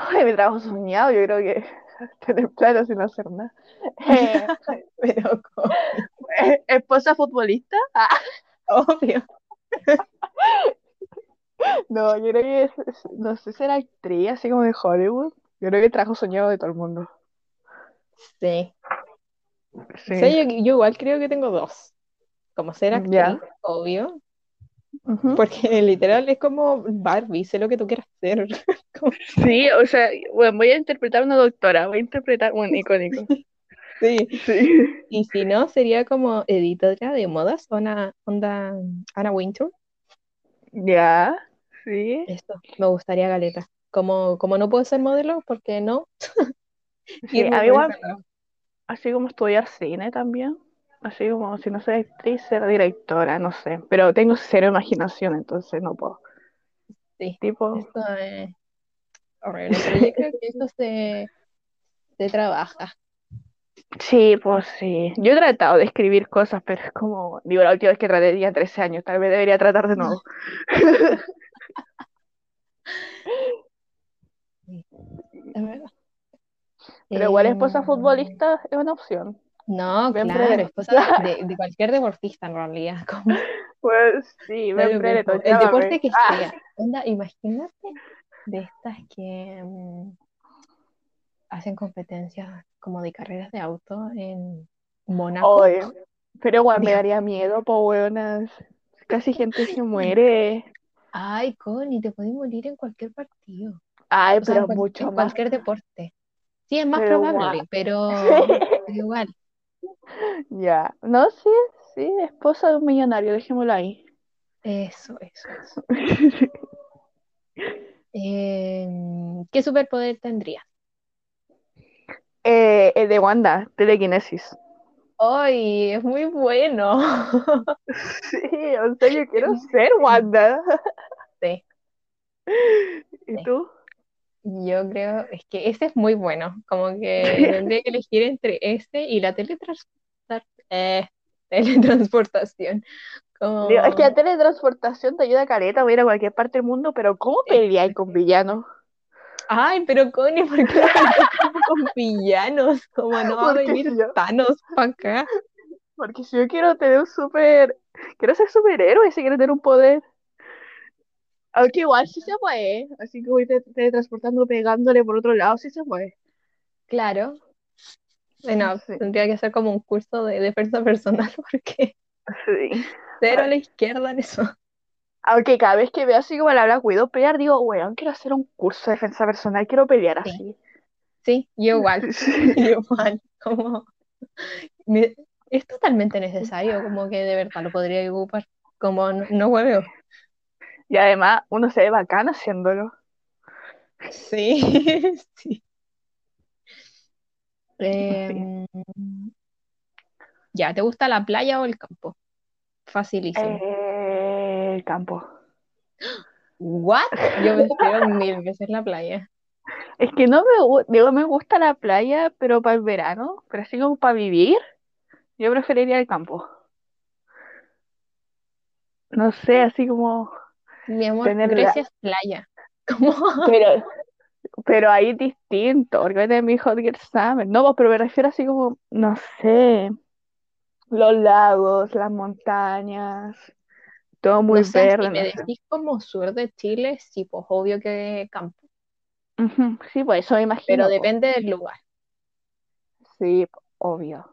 Ay, mi trabajo soñado, yo creo que tener plata sin hacer nada. Eh, Pero esposa futbolista. Ah, obvio. no, yo creo que es, no sé, ser actriz, así como de Hollywood. Yo creo que trabajo soñado de todo el mundo. Sí. Sí, O sea, yo, yo igual creo que tengo dos. Como ser actriz, obvio, Porque literal es como Barbie, sé lo que tú quieras hacer. Como- Sí, o sea, bueno, voy a interpretar a una doctora, voy a interpretar, bueno, icónico. Sí. Sí. Y si no, sería como editora de modas, una onda Anna Wintour. Ya, sí. Esto, me gustaría galeta. Como, como no puedo ser modelo, ¿por qué no? Sí, Irme a igual, así como estudiar cine también. Así como si no soy actriz, ser directora, no sé. Pero tengo cero imaginación, entonces no puedo. Sí, Tipo, esto es horrible, pero yo creo que esto se, se trabaja. sí, pues sí. Yo he tratado de escribir cosas, pero es como, digo, la última vez que traté tenía 13 años, tal vez debería tratar de nuevo. Sí, es verdad. Pero igual esposa Em, futbolista es una opción. No, claro, Predator. esposa de, de, de cualquier deportista en realidad, como Pues sí, Predator, mismo. El deporte que Ah, sea. Onda, imagínate de estas que mm, hacen competencias como de carreras de auto en Mónaco. oye, pero igual me daría miedo, po weonas. Casi gente se muere. Ay, Connie, te podés morir en cualquier partido. Ay, O sea, en, pero mucho en más. cualquier deporte. Sí, es más Pero probable, pero, pero igual. Ya. No, sí, sí, esposa de un millonario, dejémoslo ahí. Eso, eso, eso. Em, ¿qué superpoder tendría? Eh, el de Wanda, telequinesis. ¡Ay! Es muy bueno. Sí, o sea, yo quiero ser. Wanda. Sí, ¿Y sí. tú? Yo creo, es que ese es muy bueno. Como que tendría que elegir entre este y la teletransporta- eh, teletransportación. Digo, es que la teletransportación te ayuda a caleta, voy a ir a cualquier parte del mundo, pero ¿cómo peleáis con villanos? ay, pero Connie, ¿por qué con villanos? Como no va a venir yo, Thanos para acá. porque si yo quiero tener un super, quiero ser superhéroe, si quiero tener un poder. Aunque igual sí se puede, así que voy te- teletransportando, pegándole por otro lado, sí se puede. Claro. Bueno, Sí, tendría que ser como un curso de defensa personal porque sí. cero a la izquierda en eso. Aunque cada vez que veo así como la habla, cuido pelear, digo, weón, quiero hacer un curso de defensa personal, quiero pelear Sí, así. sí, yo igual, yo igual, como me- es totalmente necesario, como que de verdad lo podría ocupar, como no, no hueveo. Y además, uno se ve bacán haciéndolo. Sí, sí. Em, ya, ¿te gusta la playa o el campo? Facilísimo. Eh, el campo. ¿What? Yo prefiero mil veces la playa. Es que no me, digo, me gusta la playa, pero para el verano, pero así como para vivir, yo preferiría el campo. No sé, así como Mi amor, tener la... Grecia es playa. Como, Pero, pero ahí es distinto, porque tener mi Hot Girl Summer. No, pues, pero me refiero así como, no sé, los lagos, las montañas, todo muy no sé, si verde, me decís como sur de Chile, sí, pues obvio que campo, Sí, pues eso me pero imagino, pues. depende del lugar. Sí, obvio.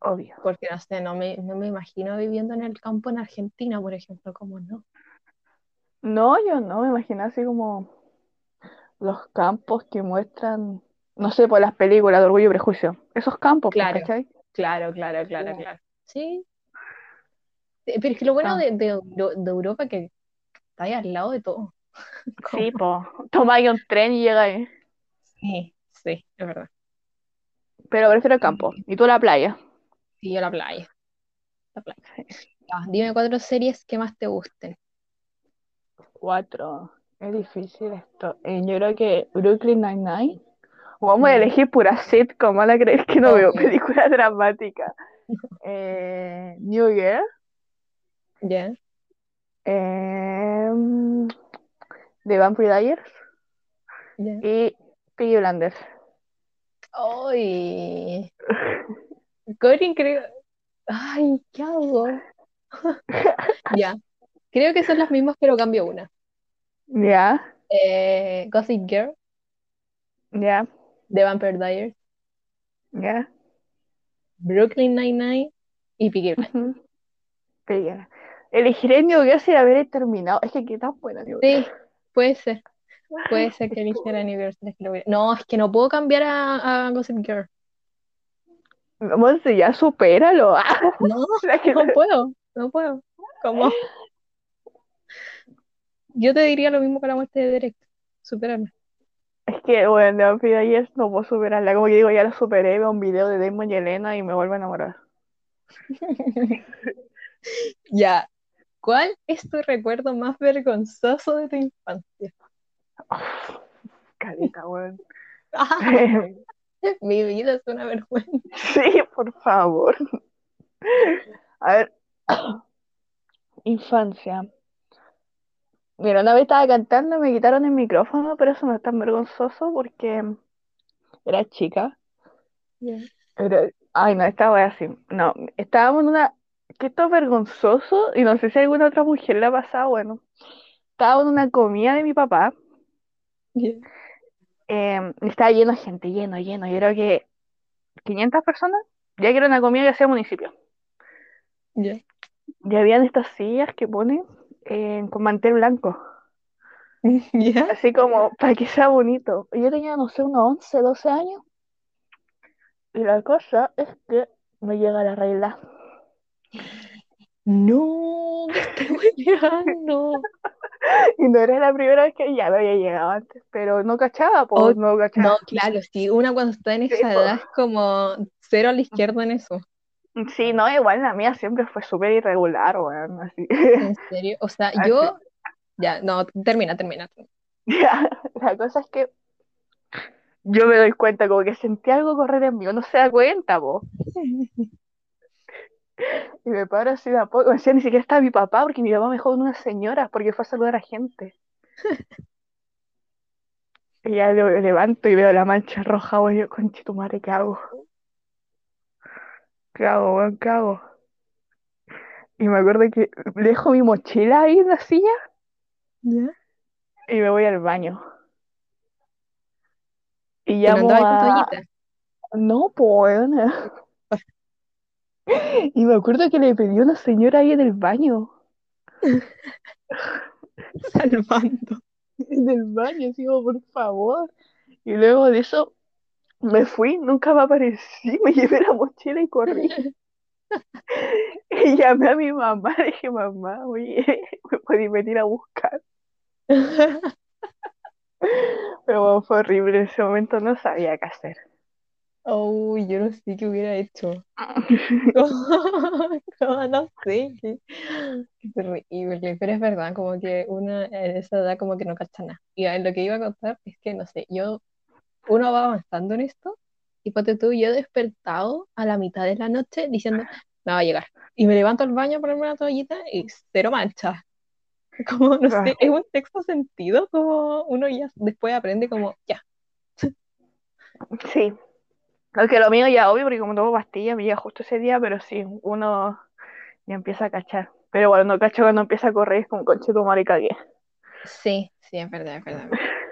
obvio. Porque no sé, no me, no me imagino viviendo en el campo en Argentina, por ejemplo, como no. No, yo no, me imagino así como los campos que muestran, no sé, por las películas de Orgullo y Prejuicio. Esos campos, pues, Claro, ¿cachai? claro, claro, claro, claro. Sí. Pero es que lo bueno Ah, de, de, de Europa es que está ahí al lado de todo. sí, pues, tomáis un tren y llegáis. Sí, sí, es verdad. Pero prefiero el campo. Y tú la playa. sí, yo la playa. La playa. Ya, dime cuatro series que más te gusten. Cuatro. Es difícil esto. Eh, yo creo que Brooklyn Nine-Nine. Vamos a elegir pura sitcom, van a creer que no veo obvio. películas dramáticas. Eh, New Girl. Ya, em, The Vampire Diaries. ya. Y Peaky Blinders. Ay, Corin creo. Ay, ¿qué hago? Ya, creo que son las mismas, pero cambio una. Ya, Eh, Gossip Girl, ya, The Vampire Diaries, ya. Brooklyn Nine-Nine y Peaky Blinders. ujú. Pegué. Elegiré New haber terminado. Es que qué tan buena New. Sí, puede ser. Puede ser que eligiera New Girl si es que lo hubiera- No, es que no puedo cambiar a, a Gossip Girl. Monse, ya supéralo. No, La que- no puedo, no puedo. ¿Cómo? Yo te diría lo mismo con la muerte de Derek. Superarme. Es que, bueno, The Vampire Diaries no puedo superarla. Como que digo, ya la superé, veo un video de Damon y Elena y me vuelvo a enamorar. Ya. ¿Cuál es tu recuerdo más vergonzoso de tu infancia? Carita, weón. Mi vida es una vergüenza. Sí, por favor. A ver. Infancia. Mira, una vez estaba cantando y me quitaron el micrófono, pero eso no es tan vergonzoso porque era chica. Ay, no, esta wea así. No, estábamos en una. Que esto es vergonzoso y no sé si a alguna otra mujer le ha pasado. Bueno, estábamos en una comida de mi papá. Ya. eh, y estaba lleno de gente, lleno, lleno. Yo creo que 500 personas. Ya que era una comida que hacía municipio. Ya. Y habían estas sillas que ponen eh, con mantel blanco. Ya. Así como para que sea bonito. Yo tenía, no sé, unos 11, 12 años. Y la cosa es que me llega la regla. No, me estoy hueleando. Y no era la primera vez que ya me había llegado antes, pero no cachaba, Oh, pues no cachaba. No, claro, sí, una cuando está en Sí, esa po. edad es como cero a la izquierda en eso. Sí, no, igual la mía siempre fue súper irregular, weón, así. ¿En serio? O sea, Así. yo. Ya, no, termina, termina. Ya, la cosa es que yo me doy cuenta, como que sentí algo correr en mí, uno se da cuenta, po. Y me paro así de a poco, decía, ni siquiera estaba mi papá, porque mi papá me dejó con unas señoras, porque fue a saludar a gente. Y ya lo levanto y veo la mancha roja, weón, y yo, conche tu madre, ¿qué hago? ¿Qué hago, weón? ¿Qué hago? Y me acuerdo que dejo mi mochila ahí en la silla ¿Ya? y me voy al baño. Y ¿Y no llamo con a... No, pues. Y me acuerdo que le pedí a una señora ahí en el baño. Salvando. En el baño, como, por favor. Y luego de eso me fui, nunca me aparecí, me llevé la mochila y corrí. Y llamé a mi mamá, le dije, mamá, oye, me podéis venir a buscar. Pero bueno, fue horrible, en ese momento no sabía qué hacer. Oh, yo no sé qué hubiera hecho. No, no sé, qué, qué terrible, pero es verdad, como que uno en esa edad como que no cacha nada. Y lo que iba a contar es que, no sé, yo, uno va avanzando en esto, y ponte tú, yo he despertado a la mitad de la noche diciendo, me va a llegar. Y me levanto al baño a ponerme una toallita y cero mancha. Como, no sé, es un texto sentido, como uno ya después aprende como, ya, Sí. Aunque lo mío ya obvio, porque como tomo pastillas me llega justo ese día, pero sí, uno ya empieza a cachar. Pero bueno, no cacho cuando empieza a correr, es como conche tu madre cagué. sí, sí, es verdad, es verdad.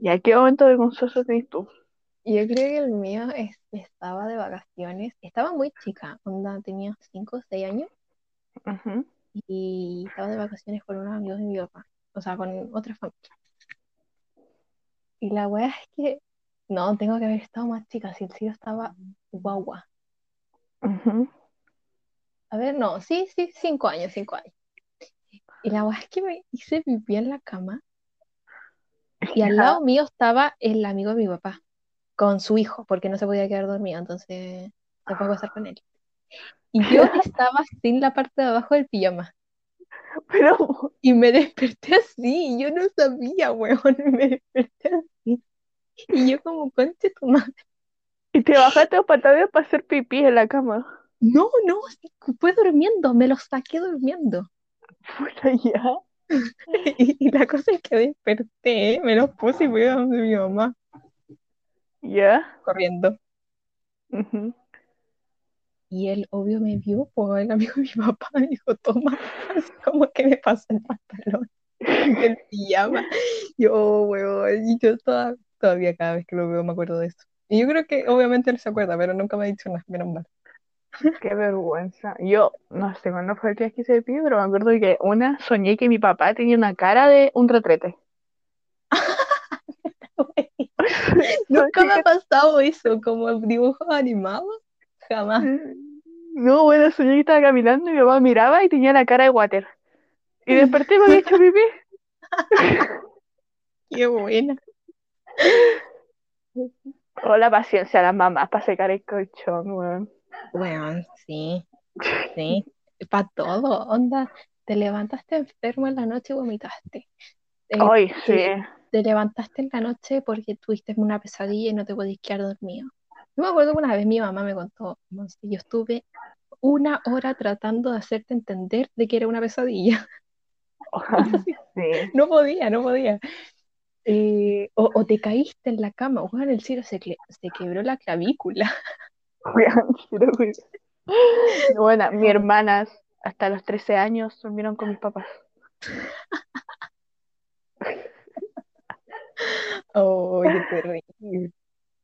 ¿Y a qué momento vergonzoso tenés tú? Yo creo que el mío es- estaba de vacaciones. Estaba muy chica, onda, tenía 5 o 6 años Ujú, y estaba de vacaciones con unos amigos de mi papá, o sea, con otra familia. Y la weá es que, no, tengo que haber estado más chica, si el cielo estaba guagua. ujú. A ver, no, sí, sí, 5 años, 5 años. Y la weá es que me hice pipí en la cama y al lado mío estaba el amigo de mi papá, con su hijo, porque no se podía quedar dormido, entonces a acostar con él. Y yo estaba sin la parte de abajo del pijama. Pero, Y me desperté así, y yo no sabía, weón, me desperté así. Y yo como, conche tu madre. y te bajaste los pantalones para hacer pipí en la cama. No, no, fue durmiendo, me los saqué durmiendo. Puta, ya. Y, y la cosa es que desperté, me los puse y fui a donde mi mamá, Ya. corriendo. Y él, obvio, me vio, pues el amigo de mi papá me dijo, toma, así como que me pasó el pantalón del pijama. Yo, weón, y yo toda- todavía cada vez que lo veo me acuerdo de eso. Y yo creo que obviamente él se acuerda, pero nunca me ha dicho nada, menos mal. Qué vergüenza. Yo no sé cuándo fue el día que hice pipí, pero me acuerdo que una soñé que mi papá tenía una cara de un retrete. Nunca me ha pasado eso, como dibujos animados, jamás. que- No, bueno, soñé que estaba caminando y mi papá miraba y tenía la cara de water. Y desperté y me había hecho pipí. Qué buena. O la paciencia de las mamás para secar el colchón, weón. Bueno, sí, sí, para todo, onda, te levantaste enfermo en la noche y vomitaste. Eh, Ay, sí. te, te levantaste en la noche porque tuviste una pesadilla y no te podías quedar dormido. Yo me acuerdo que una vez mi mamá me contó, yo estuve una hora tratando de hacerte entender de que era una pesadilla. Sí. No podía, no podía. Eh, o, o te caíste en la cama, o en el cielo se, se quebró la clavícula. Bueno, mis hermanas hasta los 13 años durmieron con mis papás. Oh, qué terrible.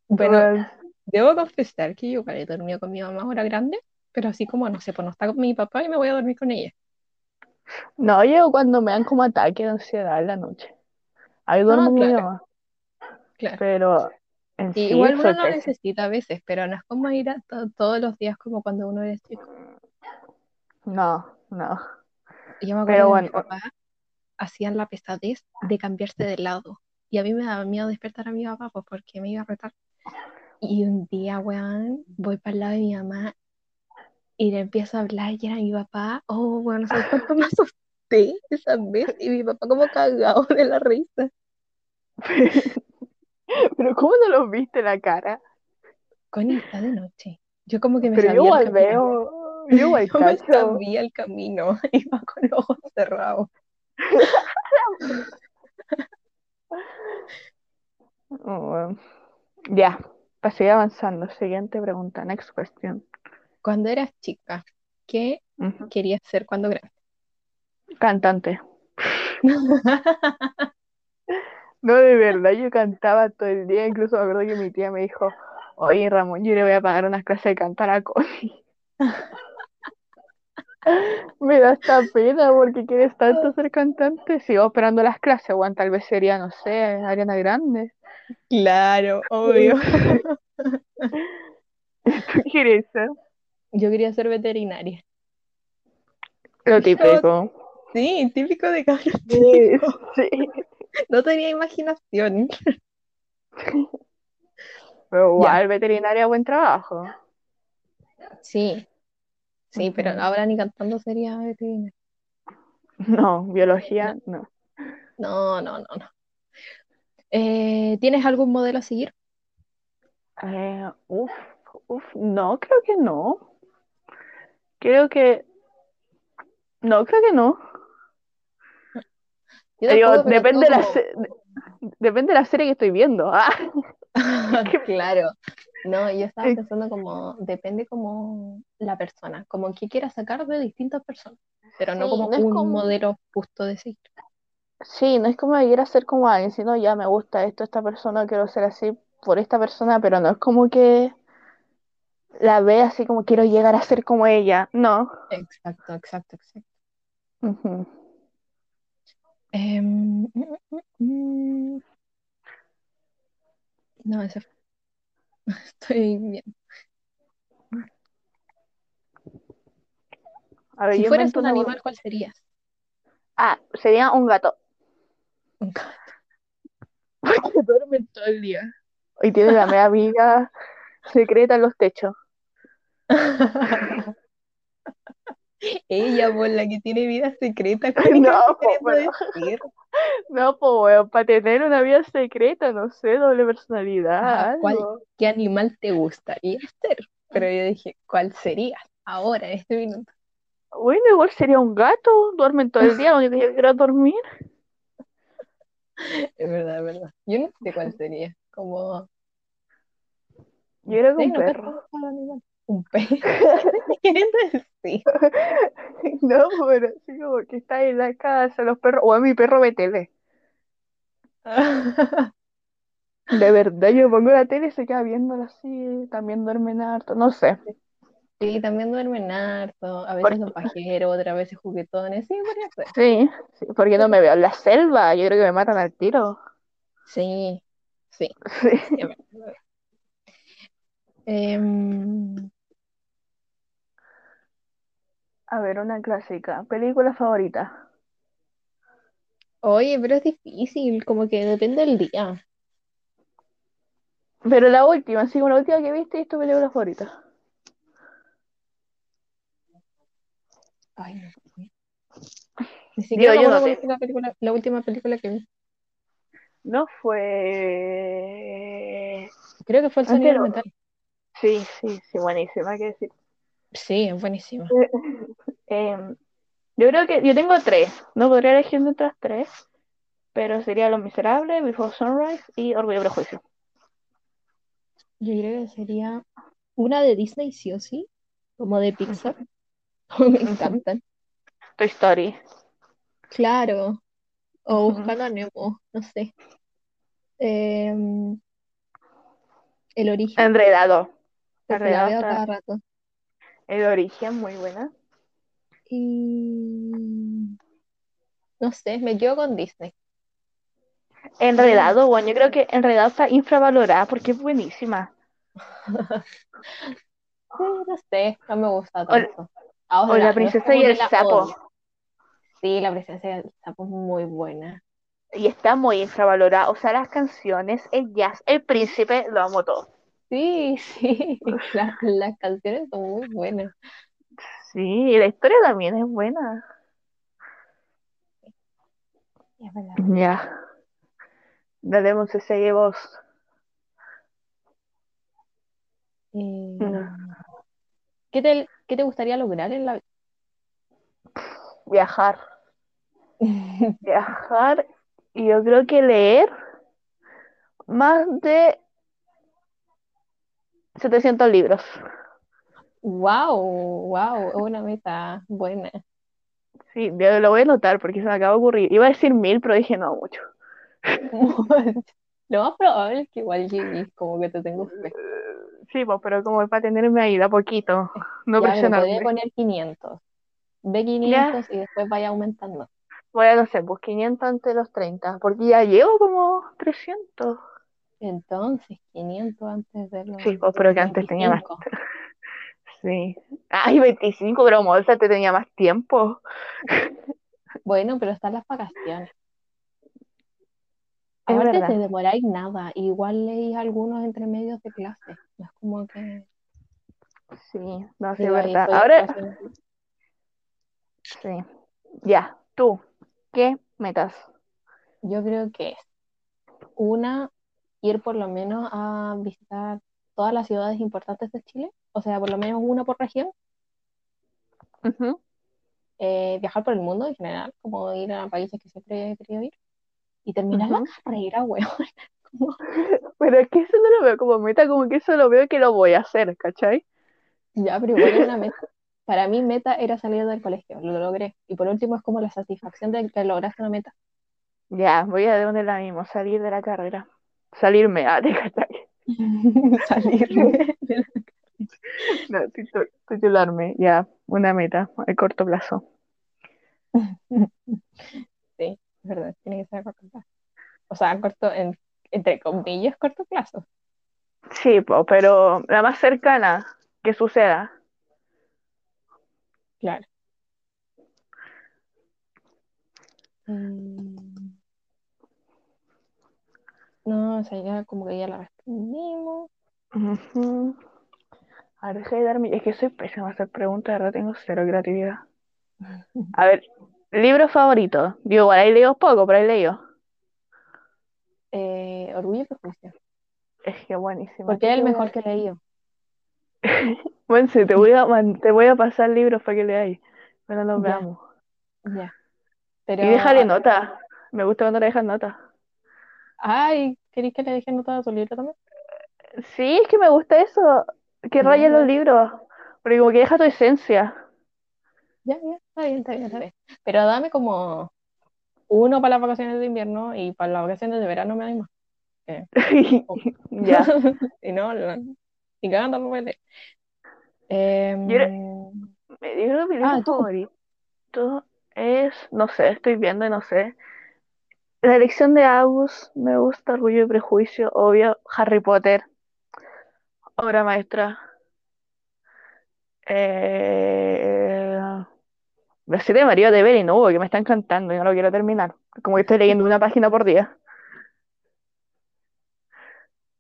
Bueno, debo confesar que yo igual he dormido con mi mamá ahora grande, pero así como, no sé, pues no está con mi papá y me voy a dormir con ella. No, llego cuando me dan como ataque de ansiedad en la noche. Ahí duermo No, con mi claro, mamá. claro. Pero en sí igual uno lo pésima. necesita a veces, pero no es como ir a to- todos los días como cuando uno era chico. No, no. Yo me Pero acuerdo que mis bueno, hacían la pesadez de cambiarse de lado. Y a mí me daba miedo despertar a mi papá pues, porque me iba a retar. Y un día, weón, voy para el lado de mi mamá y le empiezo a hablar y era mi papá. Oh, weón, no sabes cuánto me asusté esa vez. Y mi papá como cagado de la risa. pero ¿cómo no los viste la cara? Connie, está de noche. Yo como que me Pero yo sabía el igual veo, yo igual Yo me sabía el camino. Iba con los ojos cerrados. Oh, bueno. Ya, para seguir avanzando. Siguiente pregunta, next question. Cuando eras chica, ¿qué querías ser cuando grande? Cantante. No, de verdad, yo cantaba todo el día. Incluso me acuerdo que mi tía me dijo, oye Ramón, yo le voy a pagar unas clases de cantar a Connie. Me da esta pena porque quieres tanto ser cantante. Sigo esperando las clases, bueno, tal vez sería, no sé, Ariana Grande. Claro, obvio. ¿Tú quieres ser? Yo quería ser veterinaria. Lo típico. Sí, típico de cabros Sí, sí. No tenía imaginación. Pero igual, veterinaria, buen trabajo. sí, sí, pero ahora ni cantando sería veterinaria. No, No, biología, no. no, no, no, no. Eh, ¿tienes algún modelo a seguir? Eh, uf, uf, no, creo que no. Creo que, no, creo que no. Digo, depende la, se- depende de la serie que estoy viendo. Ah, Claro. No, yo estaba eh, pensando como, depende como la persona, como que quiera sacar de distintas personas, pero no como no un como, modelo justo de seguir. sí, no es como que quiera ser como alguien, sino ya me gusta esto, esta persona, quiero ser así, por esta persona, pero no es como que la ve así como quiero llegar a ser como ella. No. Exacto, exacto, exacto. Mm, mm, mm. No, ese fue. Estoy bien. A ver, Si yo fueras un animal. ¿cuál serías? Ah, sería un gato. Un gato. Porque duerme todo el día. Y tiene la media amiga secreta en los techos. Ella, por la que tiene vida secreta, ¿qué me No, po, decir? No, pues, weón, para tener una vida secreta, no sé, doble personalidad, Ajá, ¿cuál, algo. qué animal te gustaría ser? Pero yo dije, ¿cuál serías ahora, en este minuto? Bueno, igual sería un gato, duermen todo el día, lo único que yo quiero dormir. Es verdad, es verdad. Yo no sé cuál sería. Como, Yo creo que sí, un no sé perro. animal. Un perro. ¿Qué estás queriendo decir? No, pero así como que está en la casa, los perros, o a mi perro ve tele. De verdad, yo pongo la tele y se queda viéndola así, también duermen harto, no sé. Sí, también duermen harto, a veces son pajeros, otras veces juguetones, sí, podría ser. sí, sí, porque no me veo en la selva, yo creo que me matan al tiro. Sí, sí, Sí. sí, es verdad, es verdad. Em, A ver, una clásica. Película favorita. oye, pero es difícil, como que depende del día. Pero la última, como la última que viste es tu película favorita. Ay, no sé. Ni siquiera yo no fue la película, la última película que vi. No fue. Creo que fue El Antes sonido del lo- metal. Sí, sí, sí, buenísima, hay que decir. Sí, es buenísima. Em, yo creo que yo tengo tres. No podría elegir de otras tres, pero sería Los Miserables, Before Sunrise y Orgullo y Prejuicio. Yo creo que sería una de Disney, sí o sí, como de Pixar. Me encantan. Toy Story. Claro. O. Buscando a Nemo, no sé. Em, el origen, Enredado. Enredado cada rato. El origen, muy buena. Y no sé, me quedo con Disney. Enredado, bueno, yo creo que Enredado está infravalorada porque es buenísima. Sí, no sé, no me gusta tanto. Ahora, O La es Princesa y el Sapo. Sí, la princesa y el sapo es muy buena. Y está muy infravalorada. O sea, las canciones, el jazz, el príncipe, lo amo todo. Sí, sí, la- las canciones son muy buenas. Sí, y la historia también es buena. Es verdad. Ya. Dale, Monse, sigue vos. Eh, Mm. ¿qué te, qué te gustaría lograr en la Viajar. Viajar. Y yo creo que leer más de 700 libros. Wow, wow, es una meta buena. Sí, lo voy a anotar porque se me acaba de ocurrir. Iba a decir mil, pero dije no mucho. Lo más probable es que igual llegues, como que te tengo fe. Sí, pues, pero como para tenerme ahí, de a poquito. No Ya, pero podría presionarme. poner 500. Ve 500 y después vaya aumentando. Voy a, no sé, pues 500 antes de los 30, porque ya llevo como 300. Entonces, 500 antes de los Sí, pero que antes tenía más. 25. Sí. Ay, 25, pero Molsa te tenía más tiempo. Bueno, pero están las vacaciones. Es Aparte verdad. te demoráis nada, igual leís algunos entre medios de clase. No es como que Sí, no, sí, es verdad. Ahora, clase. sí. Ya, tú, ¿qué metas? Yo creo que es una, ir por lo menos a visitar todas las ciudades importantes de Chile, o sea, por lo menos una por región, eh, viajar por el mundo en general, como ir a países que siempre he querido ir, y terminar Ujú. la carrera, weón. Como- Pero es que eso no lo veo como meta, como que eso lo veo que lo voy a hacer, ¿cachai? ya, pero igual es una meta. Para mí, meta era salir del colegio, lo logré. Y por último, es como la satisfacción de que lograste una meta. Ya, voy a de donde la mismo, salir de la carrera. Salirme, ah, ¿te cachai? Salir de, de la- No, titu- titularme, ya, una meta a corto plazo. Sí, es verdad, tiene que ser a corto plazo. O sea, a corto, en, entre comillas, corto plazo. Sí, po, pero la más cercana que suceda. Claro. Mm. No, o sea, ya como que ya la respondimos. Ujú. A ver, deja de darme. Es que soy pésima a hacer preguntas, de verdad tengo cero creatividad. A ver, libro favorito. Digo, igual ahí leo poco, pero ahí leo. Eh, Orgullo y Prejuicio. Es que buenísimo. Porque es el mejor que he leído. Bueno, sí, te voy a, man- te voy a pasar libros para que leáis. Pero nos Ya. veamos. Ya. Pero, Y déjale nota. Me gusta cuando le dejas nota. Ay, ¿queréis que le deje notado tu libro también? Sí, es que me gusta eso. Que Ya, rayen los libros. Porque como que deja tu esencia. Ya, ya, está bien, está bien, está bien. Pero dame como uno para las vacaciones de invierno y para las vacaciones de verano me da más. Ya. Y no, la- y cagando lo voy a leer. Em, Yo Me digo mi libro Ah, favorito es, no sé, estoy viendo y no sé. La elección de August, me gusta Orgullo y Prejuicio, obvio, Harry Potter, obra maestra. Eh, la serie de María de Bell y no, que me está encantando y no lo quiero terminar. Como que estoy leyendo una página por día.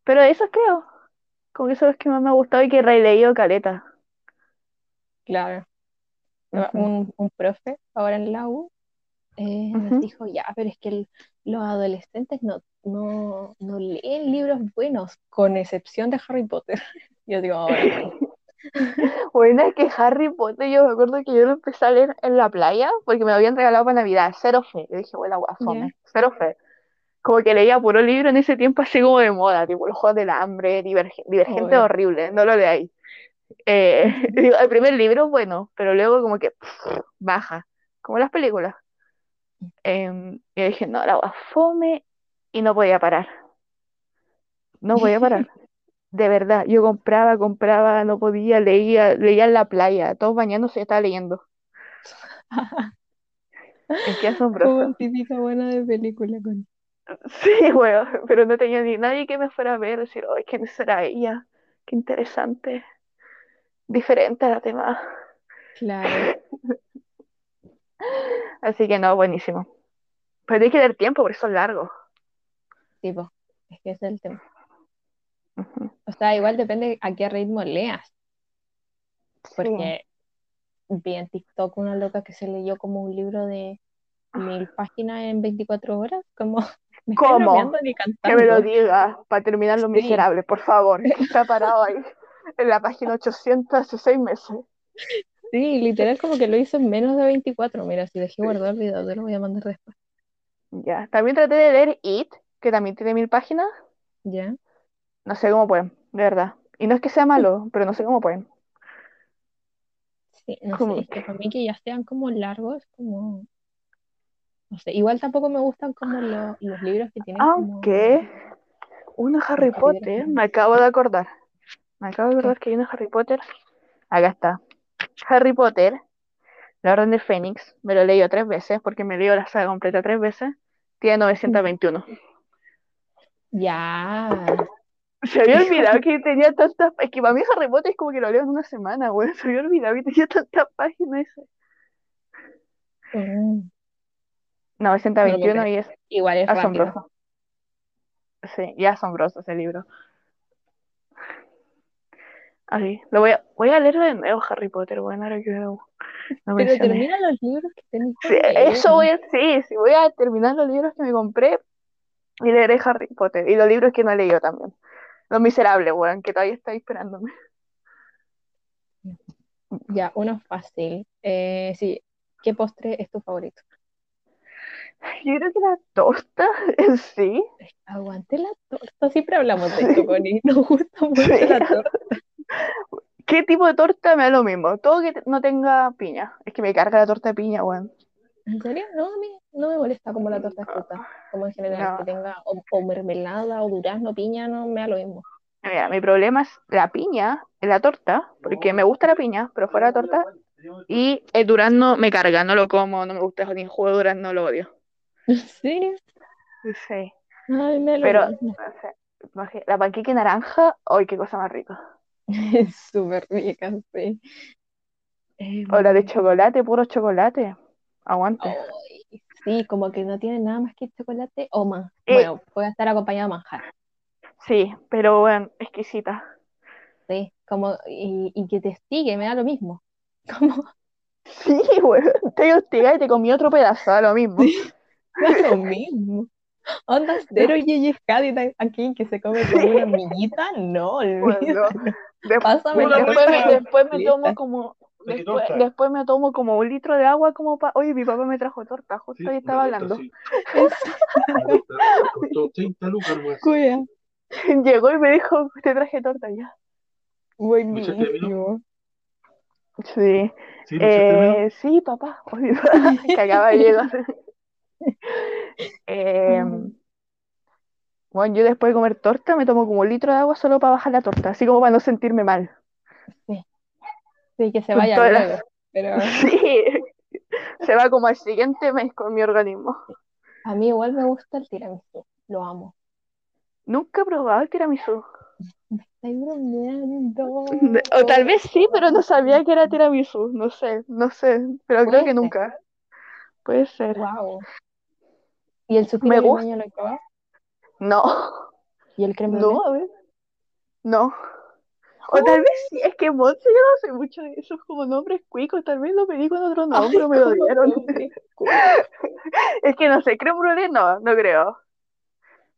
Pero eso creo, como que son los que más me ha gustado y que he releído caleta. claro. Un, un profe ahora en la U eh, nos dijo, ya, pero es que el- los adolescentes no, no, no leen libros buenos, con excepción de Harry Potter. Yo digo, ahora. Bueno, es que Harry Potter, yo me acuerdo que yo lo empecé a leer en la playa porque me lo habían regalado para Navidad, cero fe. Yo dije, bueno, guafome, cero fe. Como que leía puro libro en ese tiempo así como de moda, tipo los Juegos del Hambre, Diverge- Divergente horrible, no lo leáis. Eh, digo, el primer libro, bueno, pero luego como que pff, baja, como las películas. Em, y dije, no, la guafome, y no podía parar, no podía parar. De verdad, yo compraba, compraba, no podía, leía, leía en la playa, todos bañándose, estaba leyendo. Es que Como asombroso. típica buena de película con... Sí, weón, pero no tenía ni nadie que me fuera a ver, decir, ay, ¿quién será ella? Qué interesante, diferente a la demás. Claro, Así que no, buenísimo. Pero tienes que tener tiempo, porque son largos. tipo, es que ese es el tema. O sea, igual depende a qué ritmo leas, Sí. porque vi en TikTok una loca que se leyó como un libro de mil páginas en 24 horas, como me ¿Cómo? ni Que me lo diga, para terminar Los Sí. Miserables, por favor. Está parado ahí, en la página 800 hace seis meses. Sí, literal como que lo hizo en menos de 24. Mira, si dejé guardado el video, te lo voy a mandar después. Ya, también traté de leer It, que también tiene mil páginas. ¿Ya? No sé cómo pueden, de verdad. Y no es que sea malo, pero no sé cómo pueden. Sí, no Como sé, es que para mí que ya sean como largos, como... No sé, igual tampoco me gustan como lo- los libros que tienen como... Aunque uno Harry Potter, me acabo de acordar. Me acabo de acordar que hay uno Harry Potter. Acá está. Harry Potter, La Orden del Fénix. Me lo he leído tres veces porque me leo la saga completa tres veces. Tiene 921. Ya, Se había olvidado que tenía tantas. Es que para mí Harry Potter es como que lo leo en una semana, güey. Se había olvidado que tenía tantas páginas. ese. Mm, 921 No, y es igual es rápido. asombroso. Sí, y asombroso ese libro. Así, lo voy a, voy a leerlo de nuevo, Harry Potter, bueno, ahora que lo Pero mencioné. termina los libros que tenés Sí, leer. eso voy a, sí, sí, voy a terminar los libros que me compré y leeré Harry Potter. Y los libros que no he leído también. Los Miserables, weón, que todavía está esperándome. Ya, uno fácil. Eh, sí, ¿qué postre es tu favorito? Yo creo que la torta en sí. Aguante la torta. Siempre hablamos de Sí. esto, Connie. Nos gusta mucho Sí. la torta. ¿Qué tipo de torta me da lo mismo? Todo que no tenga piña. Es que me carga la torta de piña, weón. ¿En serio? No, a mí no me molesta como la torta de fruta. Como en general, No. que tenga o, o mermelada o durazno, piña, no me da lo mismo. Mira, mi problema es la piña en la torta, porque me gusta la piña, pero fuera de la torta. Y el durazno me carga, no lo como, no me gusta ni el jugo de durazno, lo odio. ¿En serio? Sí, Ay, me lo pero no sé, la panqueque naranja, ¡ay, qué cosa más rica! Es súper rica, sí. O la de Em, chocolate, puro chocolate. Aguante. ay, sí, como que no tiene nada más que chocolate o más. Eh, Bueno, puede estar acompañado de manjar. sí, pero bueno, exquisita. Sí, como, y, y que te estigue, me da lo mismo. Como, Sí, weón, te hostiga y te comí otro pedazo, da lo mismo. Sí. da lo mismo. Onda cero y aquí que se come como una amiguita, no, olvídalo. Después, resto me, después me tomo como después, después me tomo como un litro de agua como para oye mi papá me trajo torta justo ahí estaba hablando. Costó 30 lucas más. Cuida. llegó y me dijo te traje torta ya. Buenísimo. sí. ¿Sí, eh, sí papá. Que acaba de llegar Eh, bueno yo después de comer torta me tomo como un litro de agua solo para bajar la torta así como para no sentirme mal Sí, que se vaya luego. Pero sí se va como al siguiente mes con mi organismo a mí igual me gusta el tiramisú. Lo amo. nunca he probado el tiramisú Estoy bromeando. O tal vez sí, pero no sabía que era tiramisú. No sé, no sé. Pero creo que ser. nunca. Puede ser. Wow. ¿Y el Me suspiro gusta. limeño lo? No, ¿Y el creme no, a ver. No. O tal vez sí, es que Monse yo no sé mucho de esos como nombres cuicos, tal vez lo pedí con otro nombre, Ay, me lo dieron. Es que no sé, creme brulee no, no creo.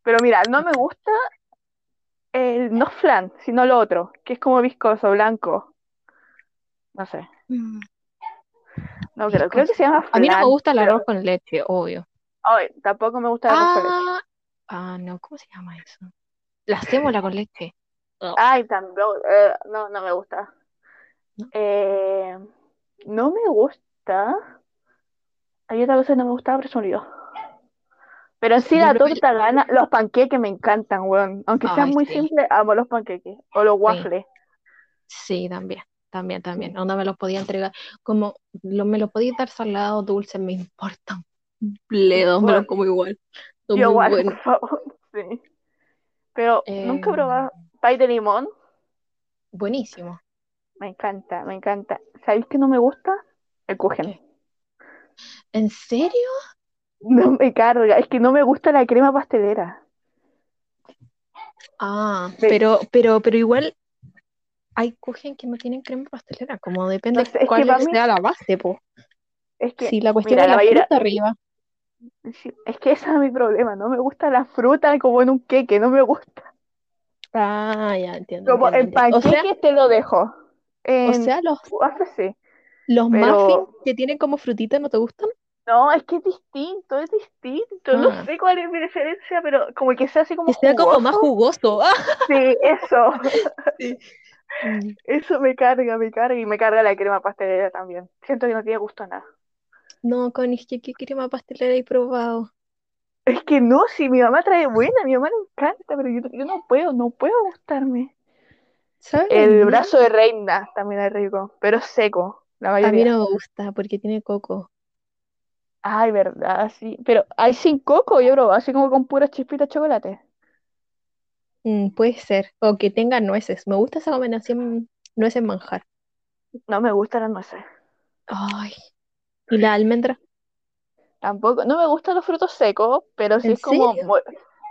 Pero mira, no me gusta el no flan, sino lo otro, que es como viscoso, blanco. No sé, Mm. no creo, creo que se llama A mí no me flan, gusta el pero arroz con leche, obvio. ay, tampoco me gusta el arroz con leche. Ah, no, ¿cómo se llama eso? La sémola con leche. Ay, también, eh, no, no me gusta. ¿No? Eh, no me gusta. Hay otra cosa que no me gusta, pero se me olvidó. Pero en sí la torta gana, los panqueques me encantan, weón. Aunque sean Ay, muy sí. simples, amo los panqueques. O los waffles. Sí, también, también, también. Onda me los podía entregar. Como lo, me los podía dar salado, dulce, me importan. Bledos, me Bueno, los como igual. Son Yo igual, por favor. Sí. Pero nunca he Eh, probado pay de limón. buenísimo. Me encanta, me encanta. ¿Sabéis que no me gusta? El. ¿Qué? ¿En serio? No me carga. Es que no me gusta la crema pastelera. Ah, pero, pero, pero igual hay kuchen que no tienen crema pastelera, como depende No sé, cuál para mí- sea la base, po. Es que, Si la cuestión mira, es la la mayoría- fruta arriba. Sí, es que ese es mi problema, no me gusta la fruta como en un queque, no me gusta. Ah, ya entiendo, Como en entiendo. O sea, panqueques te lo dejo. o sea, los, sí. los pero- muffins que tienen como frutita no te gustan. No, es que es distinto, es distinto. No Ah. sé cuál es mi diferencia, pero como que sea así como Que sea como más jugoso. Sí, eso. Eso me carga, me carga y me carga la crema pastelera también. Siento que no tiene gusto a nada. No, Connie, es que qué crema pastelera he probado. Es que no, si mi mamá trae buena, mi mamá le encanta, pero yo, yo no puedo, no puedo gustarme. ¿Sabes? El A brazo de reina también es rico, pero seco, la mí no me gusta porque tiene coco. Ay, verdad, sí. Pero hay sin coco, yo probado, así como con puras chispitas de chocolate. Mm, puede ser. O que tenga nueces. Me gusta esa combinación nueces manjar. No me gustan las nueces. Ay. ¿Y la almendra? Tampoco, no me gustan los frutos secos, pero sí ¿En es como... serio?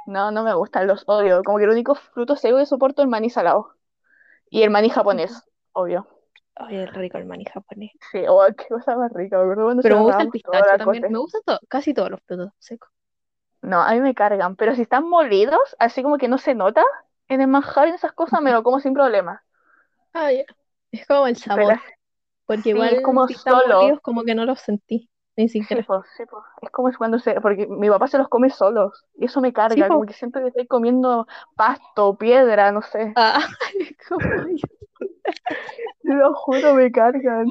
No, no me gustan, los odio. Como que el único fruto seco que soporto es el maní salado. Y el maní japonés, obvio. Ay, es rico el maní japonés. Sí, oh, qué cosa más rica, me acuerdo cuando Pero me gusta el pistacho también. Me gustan to- casi todos los frutos secos. No, a mí me cargan, pero si están molidos, así como que no se nota en el manjar y esas cosas, me lo como sin problema. Ah, ya. Es como el Pero sabor. Porque sí, igual es como si solo. como que no los sentí. Ni Sí, siquiera. sí. Es como cuando se, porque mi papá se los come solos y eso me carga, como que siento que estoy comiendo pasto, piedra, no sé. Ah, como lo juro, me cargan.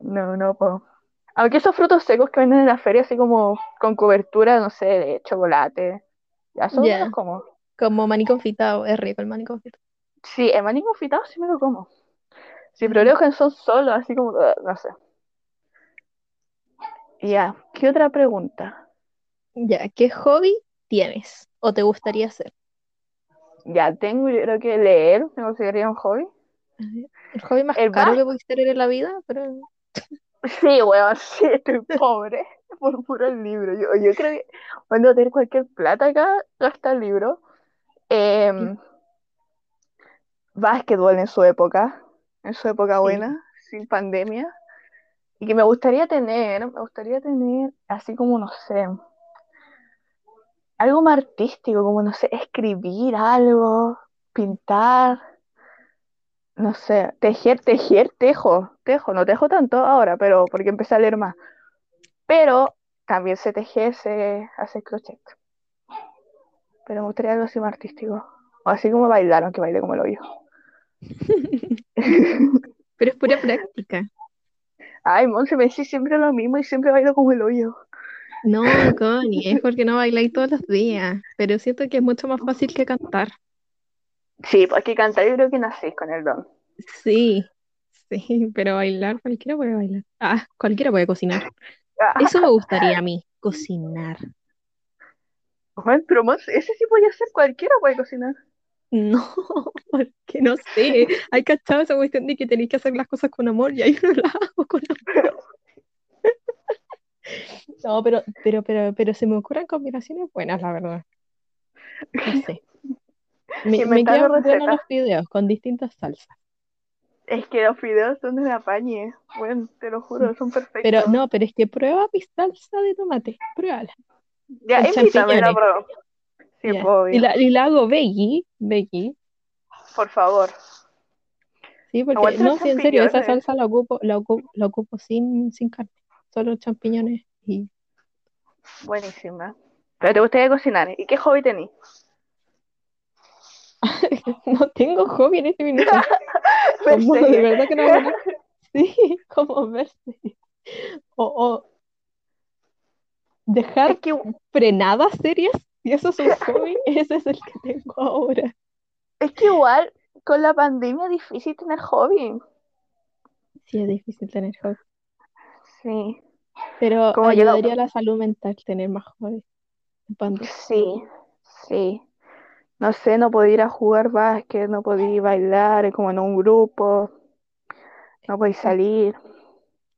No, no, po. Aunque esos frutos secos que venden en la feria, así como con cobertura, no sé, de chocolate, ya Ya. los como. Como maní confitado, es rico el maní confitado. Sí, el maní confitado sí me lo como. Sí, pero creo que son solos, así como, no sé. Ya, ¿qué otra pregunta? Ya, ¿qué hobby tienes o te gustaría hacer? Ya, tengo, yo creo que leer, me consideraría un hobby. El hobby más El caro más- que puedes tener en la vida, pero Sí, weón, sí, estoy pobre por puro libro. Yo, yo creo que cuando tener cualquier plata acá, gasta el libro. Em, básquetbol en su época, en su época Sí. buena, sin pandemia. Y que me gustaría tener, me gustaría tener así como, no sé, algo más artístico, como, no sé, escribir algo, pintar, no sé, tejer, tejer, tejo, tejo, no tejo tanto ahora, pero porque empecé a leer más. Pero también sé tejer, sé hacer crochet. Pero me gustaría algo así más artístico. O así como bailar, aunque baile como el hoyo. pero es pura práctica. Ay, Monse, me decís siempre lo mismo y siempre bailo como el hoyo. No, Connie, es porque no bailáis todos los días, pero siento que es mucho más fácil que cantar. Sí, porque cantar yo creo que nací con el don. Sí, sí, pero bailar, cualquiera puede bailar. Ah, cualquiera puede cocinar. Ah, Eso me gustaría a mí, cocinar. bueno, pero Monse, ese sí podía ser cualquiera puede cocinar. No, porque no sé, hay cachado esa cuestión de que tenéis que hacer las cosas con amor y ahí no las hago con amor. No, pero, pero, pero, pero se me ocurren combinaciones buenas, la verdad. No sé. Me, me quedan los videos con distintas salsas. Es que los fideos son de la pañe. Bueno, te lo juro, son perfectos. Pero no, pero es que prueba mi salsa de tomate, pruébala. Ya, invítame, la champiñones. Sí, obvio. Y la, y la hago veggie, veggie. Por favor. Sí, porque no, sí, en serio, esa salsa la ocupo, la ocupo, la ocupo sin, sin carne, solo champiñones y Buenísima. Pero te gustaría cocinar. ¿Y qué hobby tenés? no tengo hobby en este minuto. Como, de verdad que no nada. Sí, como ver series. O, o dejar Es que frenadas series, si eso es un hobby, ese es el que tengo ahora. Es que igual con la pandemia es difícil tener hobby. Sí, es difícil tener hobby. Sí, Pero Como ayudaría a la salud mental tener más hobbies. sí, sí. No sé, no podía ir a jugar básquet, no podía bailar como en un grupo, no podía salir.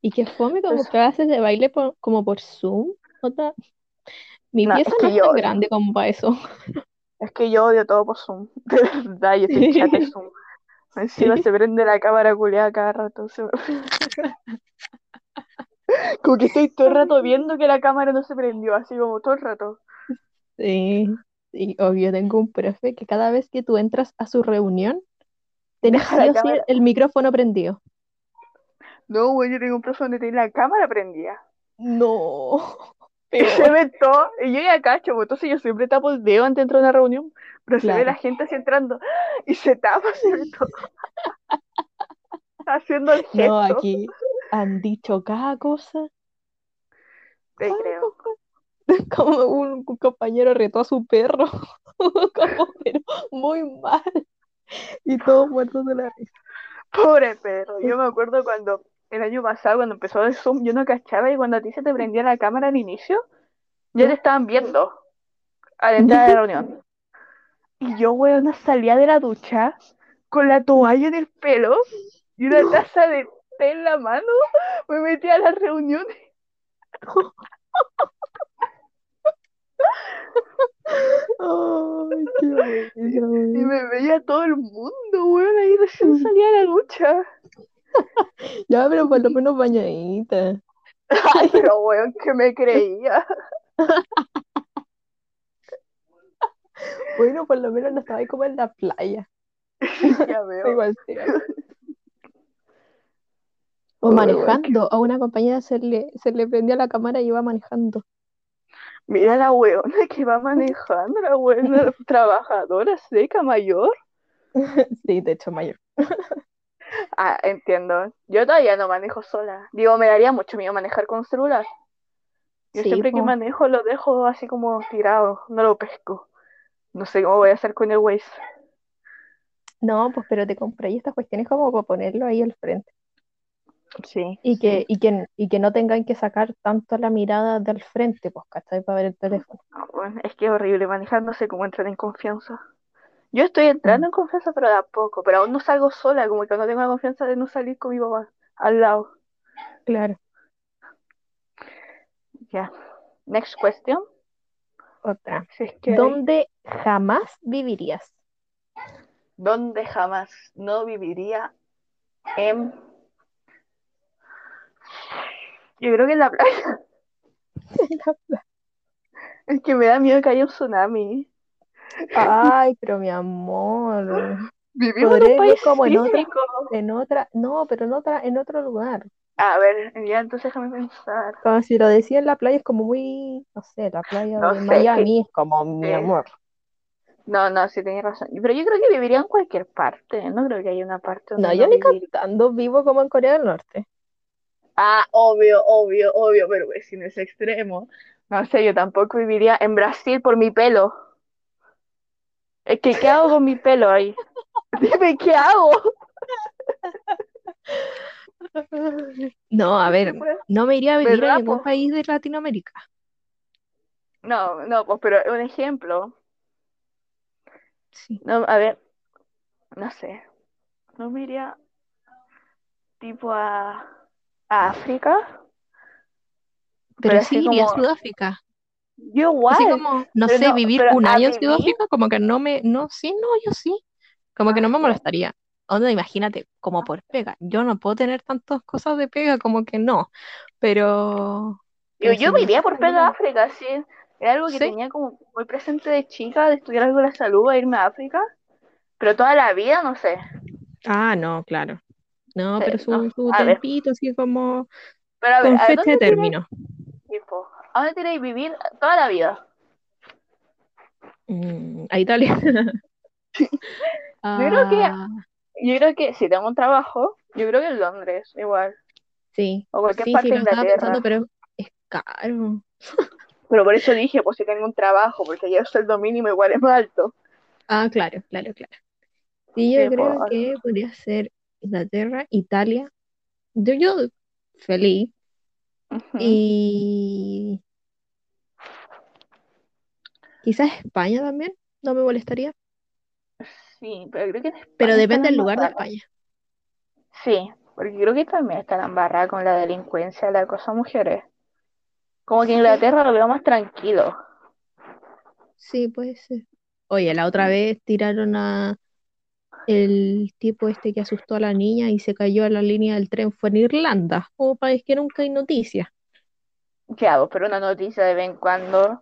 Y que fome como Pues- clases de baile por- como por Zoom. Mi No, pieza es no que es tan grande como para eso. Es que yo odio todo por Zoom. De verdad, yo estoy chata de Zoom. Encima se prende la cámara culiada cada rato. se Como que estoy todo el rato viendo que la cámara no se prendió, así como todo el rato. Sí, sí, obvio, tengo un profe que cada vez que tú entras a su reunión, tenés sí o sí el micrófono prendido. No, güey, yo tengo un profesor donde tiene la cámara prendida. No, Y se ve todo, y yo ya cacho, pues, entonces yo siempre tapo el dedo antes de entrar a una reunión, pero se ve la gente así entrando y se tapa, se ve todo. Haciendo el gesto. No, aquí han dicho cada cosa. Te creo. Como un, un compañero retó a su perro, como, pero muy mal. Y todos muertos de la risa. Pobre perro. Yo me acuerdo cuando el año pasado, cuando empezó el Zoom, yo no cachaba y cuando a ti se te prendía la cámara al inicio, ya te estaban viendo al entrar a la reunión. Y yo, weón, salía de la ducha con la toalla en el pelo y una taza de té en la mano, me metía a las reuniones. Ay, qué buena, Y me veía todo el mundo, weón, ahí recién salía de la ducha. Ya, pero por lo menos bañadita. Ay, pero weón, que me creía. Bueno, por lo menos no estaba ahí como en la playa. Ya veo. Igual sí. O manejando. A una compañera se le, se le prendía la cámara y iba manejando. Mira la weona que va manejando, la weona trabajadora seca mayor. Sí, de hecho, mayor. Ah, entiendo. Yo todavía no manejo sola. Digo, me daría mucho miedo manejar con celular. Yo Sí, siempre que manejo lo dejo así como tirado, no lo pesco. No sé cómo voy a hacer con el Waze. No, pues pero te compré estas cuestiones como para ponerlo ahí al frente. Sí. Y que, y que, y que no tengan que sacar tanto la mirada del frente, pues, ¿cachai? Para ver el teléfono. Bueno, es que es horrible manejándose como entrar en confianza. Yo estoy entrando en confianza, pero de a poco. Pero aún no salgo sola, como que no tengo la confianza de no salir con mi papá al lado. Claro. Ya. Next question. Otra. Si es que hay- ¿Dónde jamás vivirías? ¿Dónde jamás no viviría en... Yo creo que en la playa. Es que me da miedo que haya un tsunami. Ay, pero mi amor. Vivimos en un país como en otra-. En otra, no, pero en otra, en otro lugar. A ver, ya entonces déjame pensar. Como si lo decía en la playa es como muy, no sé, la playa No de sé, Miami es como mi amor. No, no, sí tenía razón. Pero yo creo que viviría en cualquier parte. No creo que haya una parte donde No, yo ni viviría. cantando vivo como en Corea del Norte. Ah, obvio, obvio, obvio, pero pues, si no es extremo. No sé, yo tampoco viviría en Brasil por mi pelo. Es que, ¿qué hago con mi pelo ahí? Dime, ¿qué hago? No, a ver, no me iría a vivir a ¿Verdad, ningún país de Latinoamérica. No, no, pues, pero un ejemplo. Sí. No, a ver, no sé. No me iría tipo a, a África. Pero sí iría a Sudáfrica. Yo igual. Así como, no pero sé, no, vivir un año en vivir- Sudáfrica, como que no me, no, sí, no, yo sí. Como que no me molestaría. Onda, imagínate, como por pega. Yo no puedo tener tantas cosas de pega, como que no. Pero, Yo, yo me iría por pega a África, sí. Era algo que Sí. tenía como muy presente de chica, de estudiar algo de la salud, a irme a África. Pero toda la vida, no sé. Ah, no, claro. No, Sí, pero su, no, su tempito, así como Pero a ver, con ¿a fecha de término. tipo, ¿a dónde queréis vivir toda la vida? Mm, a Italia. Yo creo que- Ah, Yo creo que si tengo un trabajo, yo creo que en Londres, igual. sí, O cualquier sí, parte sí, de Inglaterra. pensando, pero es caro. Pero por eso dije, pues si tengo un trabajo, porque allá el sueldo mínimo igual es más alto. Ah, claro, claro, claro. Sí, yo Sí, creo que podría ser Inglaterra, Italia. Yo, yo feliz. Ujú. Y quizás España también, no me molestaría. Sí, pero creo que en Pero España depende del lugar de. España. Sí, porque creo que también están embarradas con la delincuencia, la cosa mujeres. Como que Inglaterra lo veo más tranquilo. Sí, puede ser. Oye, la otra vez tiraron a el tipo este que asustó a la niña y se cayó a la línea del tren. Fue en Irlanda, como país que nunca hay noticias. ¿Qué hago? Pero una noticia de vez en cuando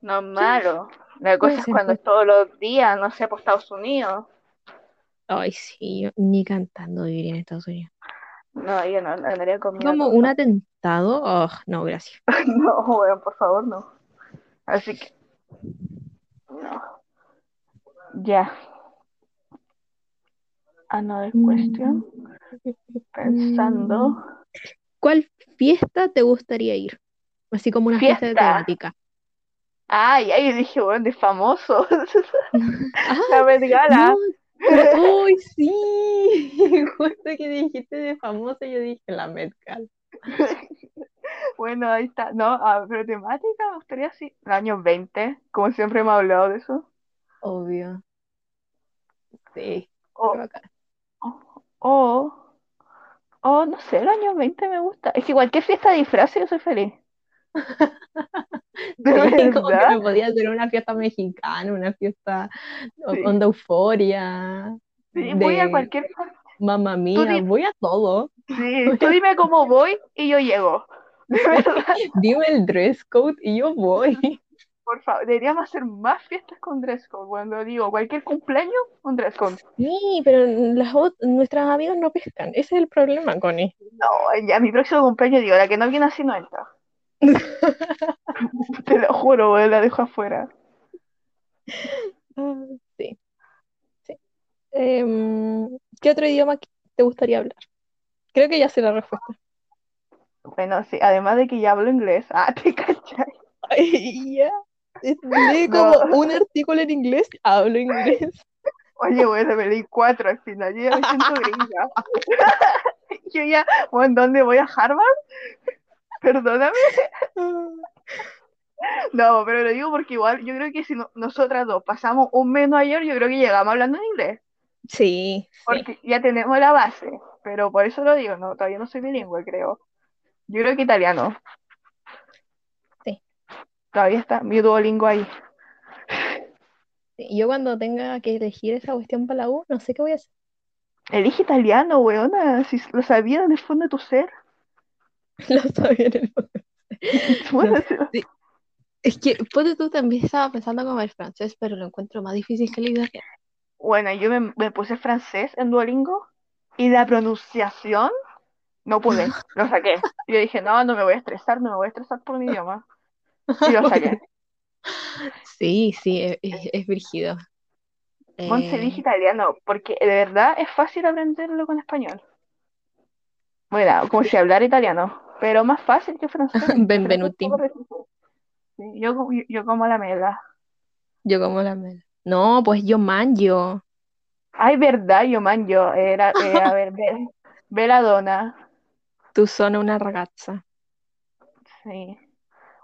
no es malo. La cosa es cuando es todos los días, no sé, por Estados Unidos. Ay, sí, yo ni cantando viviría en Estados Unidos. No, yo no, no andaría con miedo. Como un atentado, oh, no, gracias. No, weón, por favor, no. Así que. No. Ya. Another question. Pensando. ¿Cuál fiesta te gustaría ir? Así como una fiesta de temática. Ay, ay, dije, bueno, de famoso. Ah, La Met Gala. no, ¡ay, sí! Justo que dijiste de famosa, yo dije la Met Gala. Bueno, ahí está. No, ah, pero temática me gustaría así. El año 20, como siempre me ha hablado de eso. Obvio. Sí, O, qué bacán. O, o, no sé, el año 20 me gusta. Es que cualquier fiesta de disfraces yo soy feliz. De Sí, como que me podía hacer una fiesta mexicana, una fiesta Sí. onda euforia, Sí, voy a de cualquier mamá mía, di- voy a todo. Sí, tú dime cómo voy y yo llego. De verdad, Dime el dress code y yo voy. Por favor, deberíamos hacer más fiestas con dress code. Cuando digo cualquier cumpleaños, un dress code. Sí, pero las nuestras amigas no pescan. Ese es el problema, Connie. No, ya mi próximo cumpleaños digo, la que no viene así no entra. Te lo juro, la dejo afuera. Ah, sí, sí. Em, ¿qué otro idioma te gustaría hablar? Creo que ya sé la respuesta. Bueno, sí, además de que ya hablo inglés. Ah, te cachai. Ay, No. como un artículo en inglés, hablo inglés. Oye, bueno, me di cuatro al final. Yo ya me siento gringa. Yo ya, bueno, ¿dónde voy a Harvard? Perdóname. No, pero lo digo porque igual yo creo que si no- nosotras dos pasamos un mes en Nueva York, yo creo que llegamos hablando en inglés. Sí, sí. Porque ya tenemos la base. Pero por eso lo digo, no, todavía no soy bilingüe, creo. Yo creo que italiano. Todavía está mi Duolingo ahí. Yo cuando tenga que elegir esa cuestión para la U, no sé qué voy a hacer. Elige italiano, weona, si lo sabías en el fondo de tu ser. Lo sabía en el fondo. Bueno, No, sí. Es que, ponte tú también estaba pensando como el francés, pero lo encuentro más difícil que vida real. Bueno, yo me, me puse francés en Duolingo y la pronunciación no pude, lo saqué. Yo dije, no, no me voy a estresar, no me voy a estresar por mi idioma. Y lo saqué. Sí, sí, es, es, es brígido. Monse, Eh, italiano, porque de verdad es fácil aprenderlo con español. Bueno, como si hablara italiano, pero más fácil que francés. Benvenuti. Sí, yo, yo, yo como la mela. Yo como la mela. No, pues yo mangio. Ay, verdad, yo man, yo era, eh, a ver, ve, Belladonna. Tu sono una ragazza. Sí.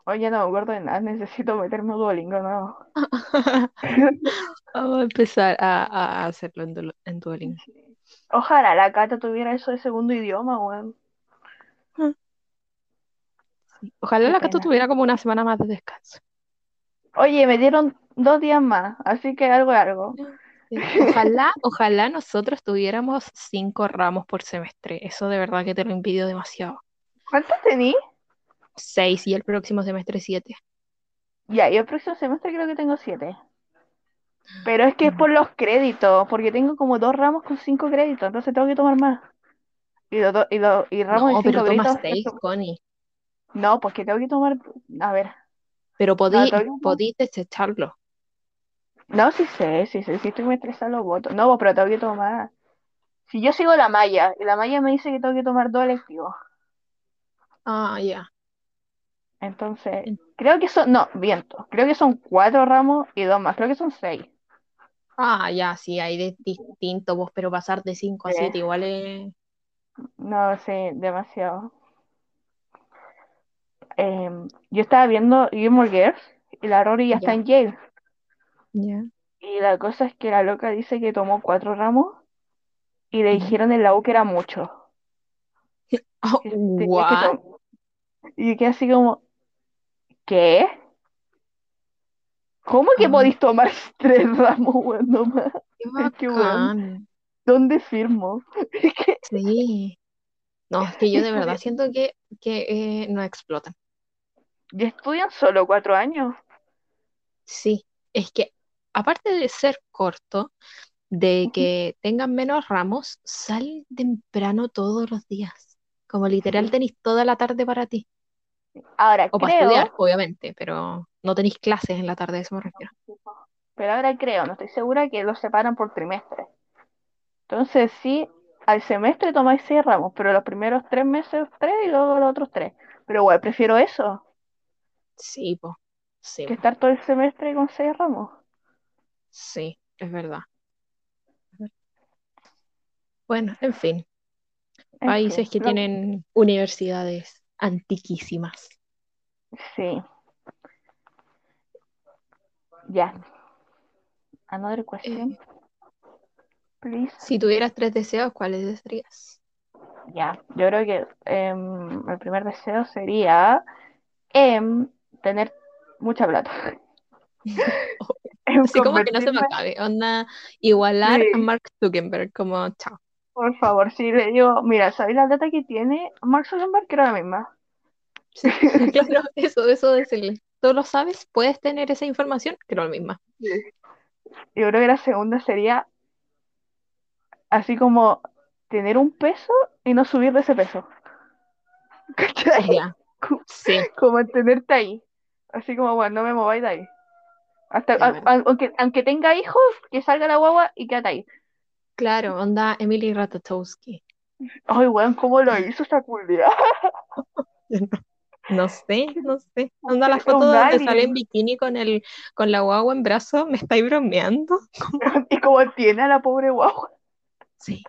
Oye, no me acuerdo de nada, necesito meterme a Duolingo, no. Vamos a empezar a, a hacerlo en, en Duolingo. Ojalá la Cata tuviera eso de segundo idioma, weón. Ojalá Qué la Cato pena. tuviera como una semana más de descanso. Oye, me dieron dos días más, así que algo es algo. Sí. Ojalá, ojalá nosotros tuviéramos cinco ramos por semestre. Eso de verdad que te lo envidio demasiado. ¿Cuántos tení? Seis y el próximo semestre siete. Ya, yo el próximo semestre creo que tengo siete. Pero es que es por los créditos, porque tengo como dos ramos con cinco créditos, entonces tengo que tomar más. Y, los do- y, los- y ramos No, de cinco pero créditos. seis, eso- Connie. No, pues que tengo que tomar. A ver. Pero podí, no. podí desecharlo. No, sí sé, sí sé, sí estoy me estresan los votos. No, pues, pero tengo que tomar. Si yo sigo la malla, y la malla me dice que tengo que tomar dos electivos. Ah, ya. Entonces, En- creo que son. No, viento. Creo que son cuatro ramos y dos más. Creo que son seis. Ah, ya, sí, hay de distinto, vos, pero pasar de cinco a Sí. siete igual es. No sé, demasiado. Em, yo estaba viendo Gilmore Girls y la Rory ya está en Yale. Ya. Y la cosa es que la loca dice que tomó cuatro ramos y le dijeron en la U que era mucho. Oh, que que what? tom- Y quedé así como, ¿qué? ¿Cómo que Ah. podéis tomar tres ramos, weón, nomás? Qué Es que, weón. ¿Dónde firmo? Es que, Sí. No, es que yo de verdad siento que, que eh, no explotan. ¿y estudian solo cuatro años? Sí, es que aparte de ser corto, de que tengan menos ramos, salen temprano todos los días. Como literal tenéis toda la tarde para ti. Ahora O para estudiar, obviamente, pero no tenéis clases en la tarde, eso me refiero. pero ahora creo, no estoy segura que los separan por trimestre. Entonces sí, al semestre tomáis seis ramos, pero los primeros tres meses tres y luego los otros tres. Pero igual prefiero eso, Sí, po. Sí, que po. estar todo el semestre con seis ramos. Sí, es verdad. Bueno, en fin, En países que lo- tienen universidades antiquísimas. Sí. Ya. Another question, Eh, please. si tuvieras tres deseos, ¿cuáles desearías? Ya, yo creo que em, el primer deseo sería em, tener mucha plata. Em, Así como que no se me acabe. Onda, igualar a. Mark Zuckerberg, como chao. Por favor, si le digo, mira, ¿sabes la data que tiene Mark Zuckerberg? Que era la misma. Sí, claro, eso, eso decirle. ¿Tú lo sabes? ¿Puedes tener esa información? Creo lo misma. Sí. Yo creo que la segunda sería así como tener un peso y no subir de ese peso. ¿Cachai? Sí, Como mantenerte ahí. Así como, bueno, no me mováis de ahí. Hasta, a- a- aunque, aunque tenga hijos, que salga la guagua y quédate ahí. Claro, onda Emily Ratatowski. Ay, weón, ¿cómo lo hizo esa culia? No sé, no sé. Anda la Un foto donde sale en bikini con el, con la guagua en brazo, ¿me estáis bromeando? Y como tiene a la pobre guagua. Sí.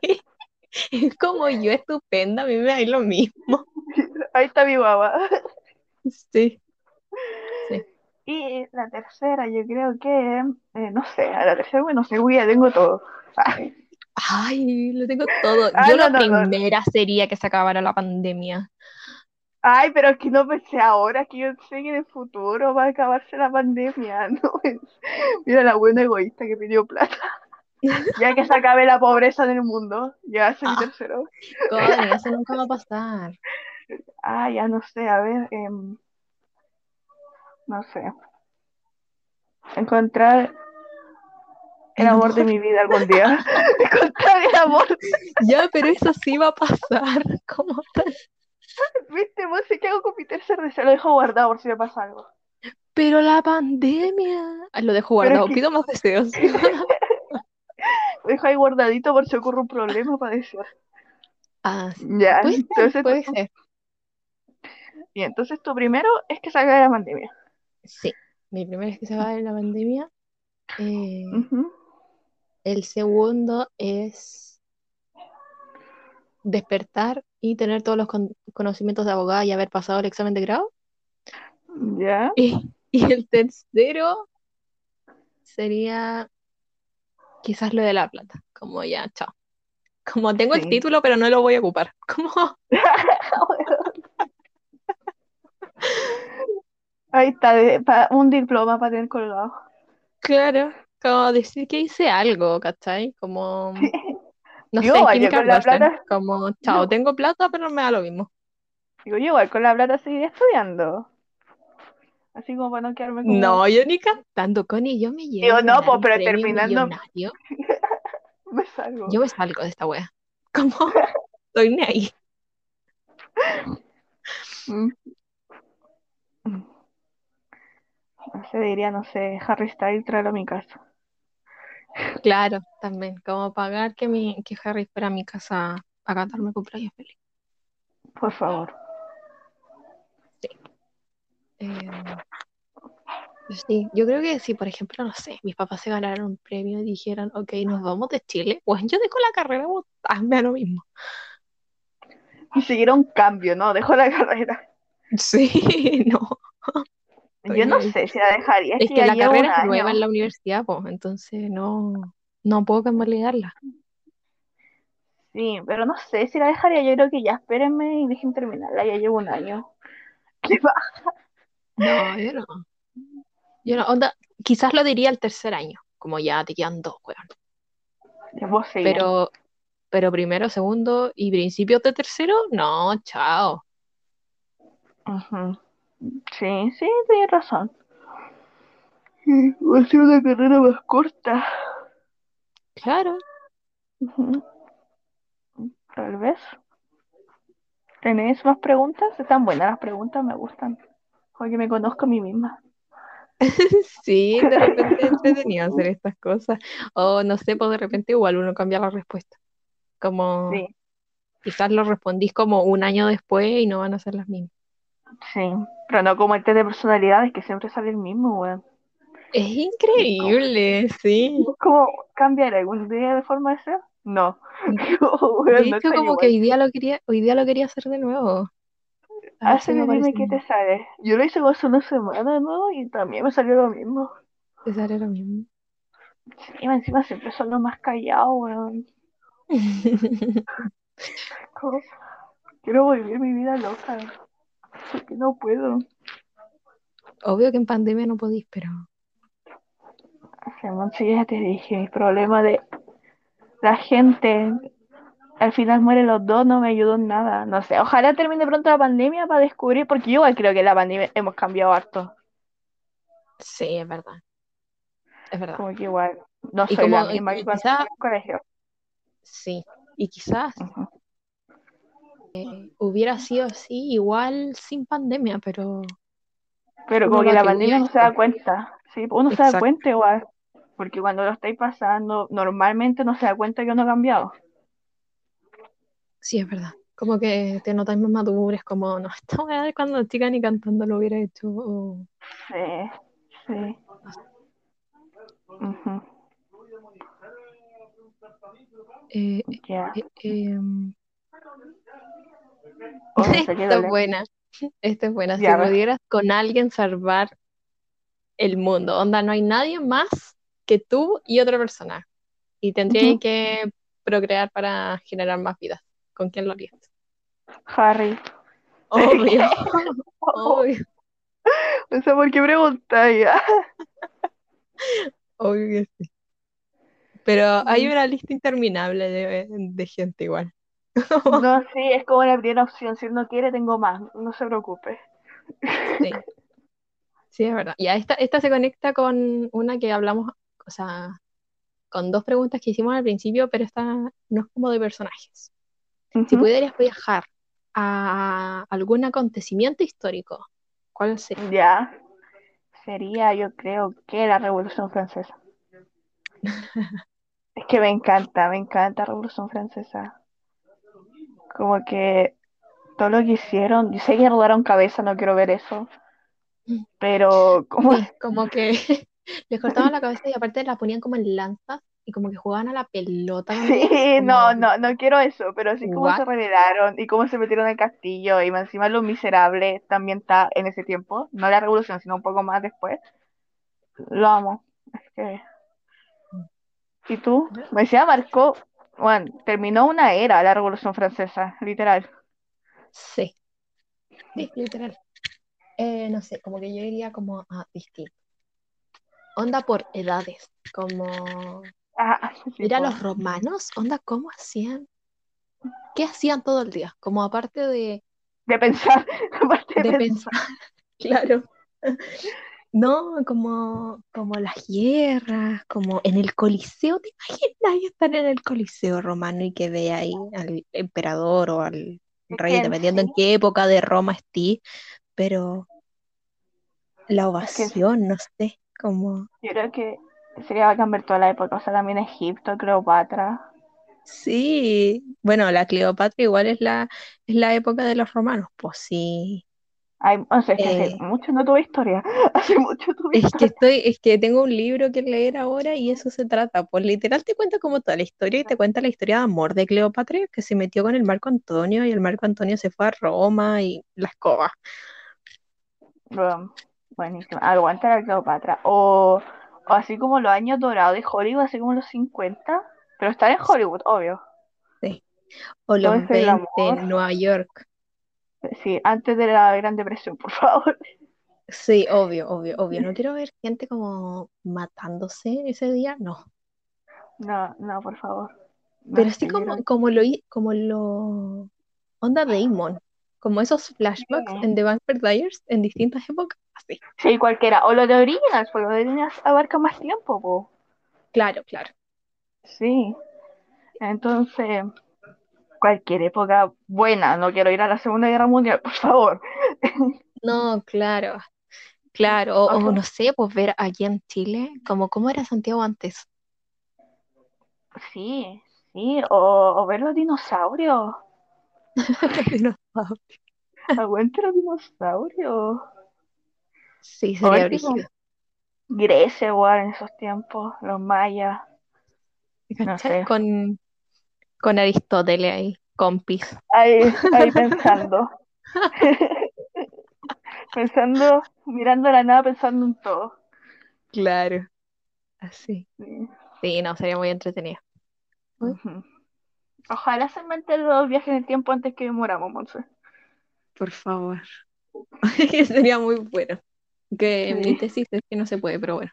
Es como yo estupenda, a mí me da lo mismo. Ahí está mi guagua. Sí. Y la tercera, yo creo que, eh, no sé, a la tercera, bueno, seguro ya tengo todo. Ay, lo tengo todo. Yo no, la no, sería que se acabara la pandemia. Ay, pero es que no pensé ahora, que yo sé que en el futuro va a acabarse la pandemia, ¿no? Mira la buena egoísta que pidió plata. Ya que se acabe la pobreza en el mundo, ya es mi Ah. tercero. Connie, eso nunca va a pasar. Ah, ya no sé, a ver, em, no sé. Encontrar el amor de mi vida algún día. Encontrar el amor. Ya, pero eso sí va a pasar. ¿Cómo tal? ¿Viste? Vos sé qué hago con mi tercer deseo, lo dejo guardado por si me pasa algo. Pero la pandemia. Ah, Lo dejo es guardado. que- Pido más deseos. Lo dejo ahí guardadito por si ocurre un problema para desear. Ah, sí. Ya, Puede ser, entonces, puede ser. y entonces tu primero es que salga de la pandemia. Sí. Mi primera vez que se va de la pandemia. Eh. El segundo es despertar y tener todos los con- conocimientos de abogada y haber pasado el examen de grado. Ya. Y, y el tercero sería quizás lo de la plata. Como ya, chao. Como tengo el título, pero no lo voy a ocupar. Como, Ahí está, de- pa- un diploma para tener colgado. claro, como decir que hice algo, ¿cachai? Como, no sé, Yo, Kim con la Kardashian. plata- Como, chao, tengo plata, pero me da lo mismo. Digo, yo igual con la plata seguiría estudiando. Así como para no quedarme como... No, yo ni cantando, Connie, yo me llevo Digo, no, pues, pero terminando-. Me salgo. Yo me salgo de esta wea. Como, estoy ni ahí. No sé, diría, no sé, Harry Styles, tráelo a mi casa. Claro, también, como pagar que, mi, que Harry fuera a mi casa a cantarme cumpleaños feliz. Por favor. Eh, sí, yo creo que si, por ejemplo, no sé, mis papás se ganaran un premio y dijeran, ok, nos vamos de Chile, pues yo dejo la carrera, hazme a lo mismo. Ni siquiera un cambio, ¿no? Dejó la carrera. Sí, no. Estoy Yo no ahí. sé si la dejaría, es que la carrera es nueva año. en la universidad, pues, entonces no, no puedo convalidarla. Sí, pero no sé si la dejaría. Yo creo que ya espérenme y dejen terminarla. Ya llevo un año. No, yo no. Yo no, onda, quizás lo diría el tercer año, como ya te quedan dos, weón. Seguir. Pero, pero primero, segundo y principios de tercero, no, chao. Ujú. Sí, sí, tienes razón. Va a ser una carrera más corta. Claro. Tal vez. ¿Tenés más preguntas? Están buenas las preguntas, me gustan. Porque me conozco a mí misma. Sí, de repente entretenido hacer estas cosas. O no sé, pues de repente igual uno cambia la respuesta. Como Sí, quizás lo respondís como un año después y no van a ser las mismas. Sí. Pero no como el test de personalidades que siempre sale el mismo, weón. Es increíble, sí. ¿Cómo cambiar algún día de forma de ser? No. De Weón, no hecho, está como igual. que hoy día lo quería, hoy día lo quería hacer de nuevo. Me Hazle, dime qué te sale. Yo lo hice hace una semana, ¿no? Y también me salió lo mismo. Te sale lo mismo. Sí, encima siempre son los más callados, weón. Quiero vivir mi vida loca. Porque no puedo. Obvio que en pandemia no podís, pero Simón, sí, ya te dije, mi problema de la gente. Al final mueren los dos, no me ayudó en nada. No sé, ojalá termine pronto la pandemia para descubrir, porque yo igual creo que la pandemia hemos cambiado harto. sí, es verdad. Es verdad. Como que igual no soy la misma que cuando quizá- en el colegio. Sí. Y quizás. Hubiera sido así, igual sin pandemia, pero Pero como que la pandemia no se da cuenta. Sí, uno se da cuenta igual. Porque cuando lo estáis pasando, normalmente no se da cuenta que uno ha cambiado. sí, es verdad. como que te notas más madura, es como, no, esta weá cuando chica ni cantando lo hubiera hecho. o- Sí, sí. Ujú, eh, Ya. eh, em, Oh, esta es buena, esta es buena. Si Ya, pudieras con alguien salvar el mundo, onda, no hay nadie más que tú y otra persona. Y tendrían Ujú. que procrear para generar más vidas. ¿Con quién lo harías? Harry. Obvio, obvio, no sé por qué preguntáis. obvio que sí. Pero hay una lista interminable de, de gente igual. No, sí, es como la primera opción. Si él no quiere, tengo más. No se preocupe. Sí, sí, es verdad. Ya, esta, esta se conecta con una que hablamos, o sea, con dos preguntas que hicimos al principio, pero esta no es como de personajes. Si pudieras viajar a algún acontecimiento histórico, ¿cuál sería? Ya. Sería, yo creo que la Revolución Francesa. Es que me encanta, me encanta la Revolución Francesa. Como que todo lo que hicieron, yo sé que rodaron cabeza, no quiero ver eso, pero como Sí, como que les cortaban la cabeza y aparte la ponían como en lanzas y como que jugaban a la pelota Sí, como, no, no, no quiero eso, pero así como what? se rebelaron y cómo se metieron al castillo y encima lo miserable también está en ese tiempo, no la revolución, sino un poco más después. Lo amo. Es que... ¿Y tú? Me decía marcó, bueno, terminó una era la revolución francesa, literal. Sí, sí, literal. Eh, no sé, como que yo iría como a distinto. Onda por edades, como Ah, sí, mira los romanos, onda, ¿cómo hacían? ¿Qué hacían todo el día? Como aparte de, De pensar, aparte de de pensar. pensar, claro. No, como, como las guerras, como en el Coliseo, ¿te imaginas estar en el Coliseo romano y que vea ahí al emperador o al rey, dependiendo en qué época de Roma esté, pero la ovación, no sé, como, yo creo que sería bacán ver toda la época, o sea, también Egipto, Cleopatra. sí, bueno, la Cleopatra igual es la, es la época de los romanos, pues sí. Ay, o sea, es que hace Eh, mucho no tuve historia, hace mucho tuve es que historia. estoy, es que tengo un libro que leer ahora y eso se trata, pues literal te cuenta como toda la historia y te cuenta la historia de amor de Cleopatra que se metió con el Marco Antonio y el Marco Antonio se fue a Roma y la escoba. Bro, buenísimo. Aguanta la Cleopatra. O, o así como los años dorados de Hollywood, así como los 50. Pero estar en Hollywood, obvio. Sí. O los ese 20 en. Nueva York. Sí, antes de la Gran Depresión, por favor. Sí, obvio, obvio, obvio. No quiero ver gente como matándose ese día, no. No, no, por favor. Pero así como, como lo como lo onda Damon, como esos flashbacks en The Vampire Diaries en distintas épocas, así. sí, cualquiera. O lo de Originals, porque lo de Originals abarca más tiempo, po. Claro, claro. Sí. Entonces, cualquier época buena. No quiero ir a la Segunda Guerra Mundial, por favor. No, claro, claro. O, no sé, pues ver aquí en Chile, como cómo era Santiago antes. sí, sí. O, o ver los dinosaurios. Los dinosaurios. Aguante los dinosaurios. Sí, sería brígido. Grecia igual en esos tiempos, los mayas, no sé. Con, con Aristóteles ahí, compis. Ahí, ahí pensando, pensando, mirando la nada, pensando en todo. Claro, así. Sí. Sí, no, sería muy entretenido. Ojalá se inventen los viajes en el tiempo antes que moramos, Monse. por favor. Sería muy bueno. Que en mi tesis es que no se puede, pero bueno.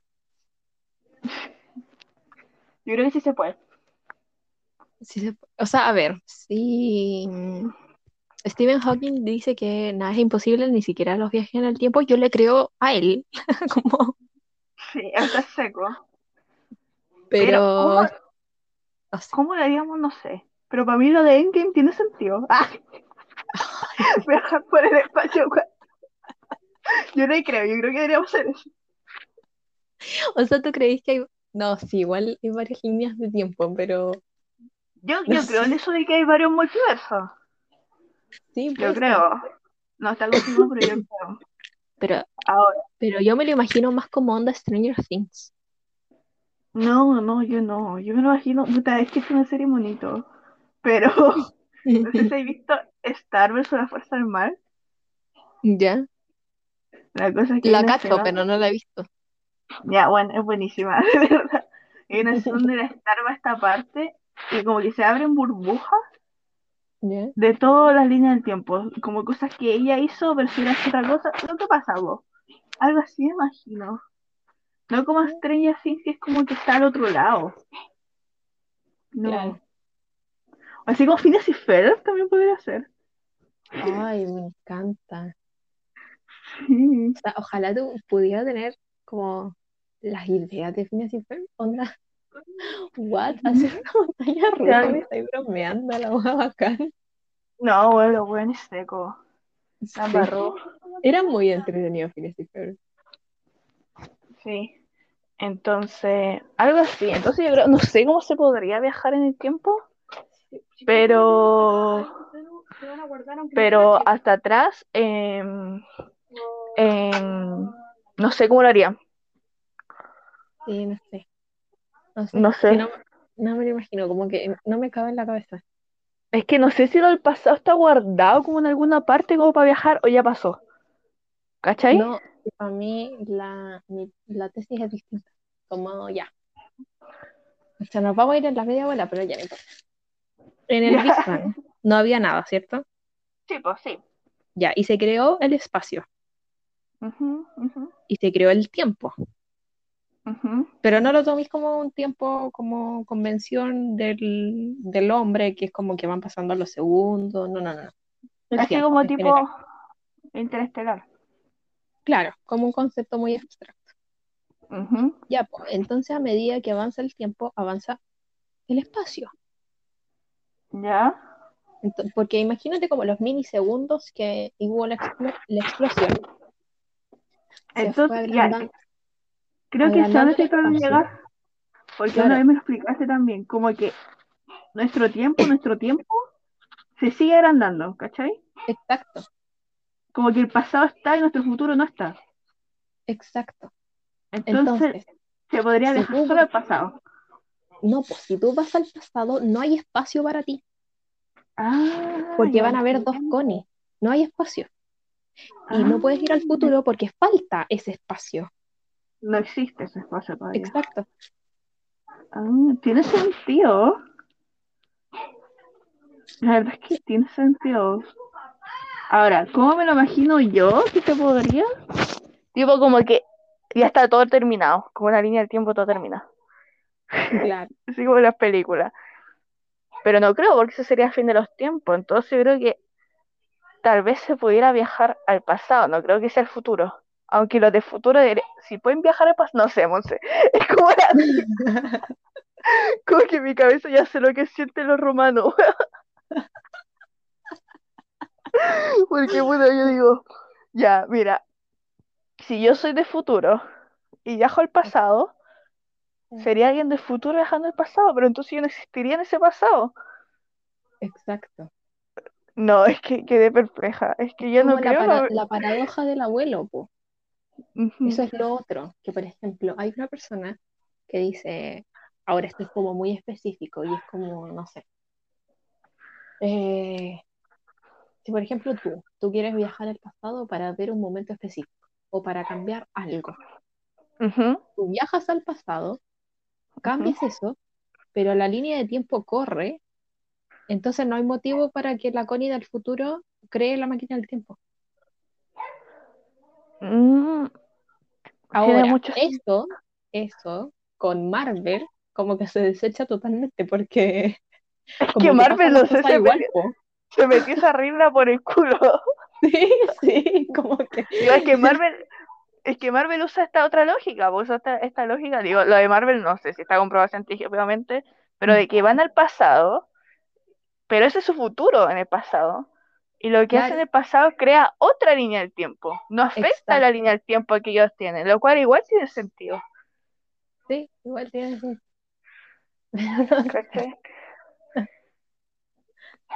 yo creo que sí se puede. Se O sea, a ver, si Stephen Hawking dice que nada es imposible, ni siquiera los viajes en el tiempo, yo le creo a él, como, Sí, está seco. Pero, pero ¿cómo, no sé. cómo lo haríamos? No sé. Pero para mí lo de Endgame tiene sentido. Ah, viajar por el espacio. Yo no creo, yo creo que deberíamos hacer eso. O sea, ¿tú creís que hay... No, sí, igual hay varias líneas de tiempo, pero Yo, yo creo en eso de que hay varios multiversos. Sí, Yo puede ser. creo. No está confirmado, pero yo creo. Pero, Ahora. pero yo me lo imagino más como onda Stranger Things. No, no, yo no. Yo me lo imagino. Puta, es que es una serie bonito. Pero no sé si habéis visto Star vs la Fuerza del Mal. ¿Ya? La cosa es que La cacho, escena- pero no la he visto. Ya, bueno, es buenísima, de verdad. Hay una escena donde la Star va a esta parte y como que se abren burbujas de todas las líneas del tiempo, como cosas que ella hizo, pero si era otra cosa. ¿Lo que pasa, vos? Algo así me imagino. No como Stranger Things, que es como que está al otro lado. No. Claro. Así como Phineas y Ferb también podría ser. Ay, me encanta. Sí. O sea, ojalá tú pudieras tener como las ideas de Phineas y Ferb. Onda, what? Hacer una montaña rusa, me estoy bromeando, la hueá bacán. No, bueno, bueno, es seco. La Sí. embarró. Era muy entretenido Phineas y Ferb. Sí. Entonces, algo así. Entonces yo creo, no sé cómo se podría viajar en el tiempo, pero, pero hasta atrás, em, em, no sé cómo lo haría. Sí, no sé. No sé. No sé. Que no, no me lo imagino, como que no me cabe en la cabeza. Es que no sé si lo del pasado está guardado como en alguna parte como para viajar o ya pasó. ¿Cachai? No, para mí la, mi- la tesis es distinta. Como ya. O sea, nos vamos a ir en la media bola, pero ya no importa. En el. Big Bang no había nada, ¿cierto? Sí, pues sí. Ya, y se creó el espacio Ujú, ujú, y se creó el tiempo. Pero no lo toméis como un tiempo, como convención del, del hombre, que es como que van pasando los segundos. No, no, no. El Así tiempo como tipo general. interestelar. Claro, como un concepto muy abstracto. Ya, pues, entonces a medida que avanza el tiempo, avanza el espacio. Ya. Porque imagínate como los minisegundos que hubo la, explo- la explosión. Se Entonces, ya. Creo que sé a agrandando dónde el quiero espacio. llegar. Porque Claro. una vez me lo explicaste también, como que nuestro tiempo, nuestro tiempo se sigue agrandando, ¿cachai? Exacto, Como que el pasado está y nuestro futuro no está. exacto. Entonces, Entonces, se podría si tú- solo al pasado. no, pues si tú vas al pasado, no hay espacio para ti, Ah, porque van a haber dos. Connie, no hay espacio. Y no puedes ir al Ah, futuro porque falta ese espacio. No existe ese espacio todavía. Exacto. Ah, tiene sentido. La verdad es que tiene sentido. Ahora, ¿cómo me lo imagino yo que se podría? Tipo como que ya está todo terminado, como la línea del tiempo todo terminado. Claro. Así como en las películas. Pero no creo, porque ese sería el fin de los tiempos. Entonces yo creo que tal vez se pudiera viajar al pasado, no creo que sea el futuro. Aunque los de futuro, dire- si pueden viajar al pasado, no sé, Monse. Es como, la- como que mi cabeza ya sé lo que sienten los romanos. Porque bueno, yo digo, ya, mira, si yo soy de futuro y viajo al pasado, sería alguien del futuro viajando al pasado, pero entonces yo no existiría en ese pasado. Exacto. No, es que quedé perpleja. Es que yo no la, creo. para- no- la paradoja del abuelo, po. Eso es lo otro, que por ejemplo, hay una persona que dice, ahora esto es como muy específico y es como, no sé, eh, si por ejemplo tú, tú quieres viajar al pasado para ver un momento específico o para cambiar algo, tú viajas al pasado, cambias eso, pero la línea de tiempo corre, entonces no hay motivo para que la Connie del futuro cree la máquina del tiempo. Mm, Ahora, mucho eso, eso con Marvel como que se desecha totalmente porque Es que Marvel, no sé, se igual, metió, se metió esa rima por el culo. Sí, sí, como que Digo, es que Marvel, es que Marvel usa esta otra lógica, usa esta, esta lógica, digo, lo de Marvel no sé si está comprobado científicamente, pero de que van al pasado, pero ese es su futuro en el pasado. Y lo que hace Claro. en el pasado crea otra línea del tiempo. No afecta Exacto. la línea del tiempo que ellos tienen, lo cual igual tiene sentido. sí, igual tiene sentido.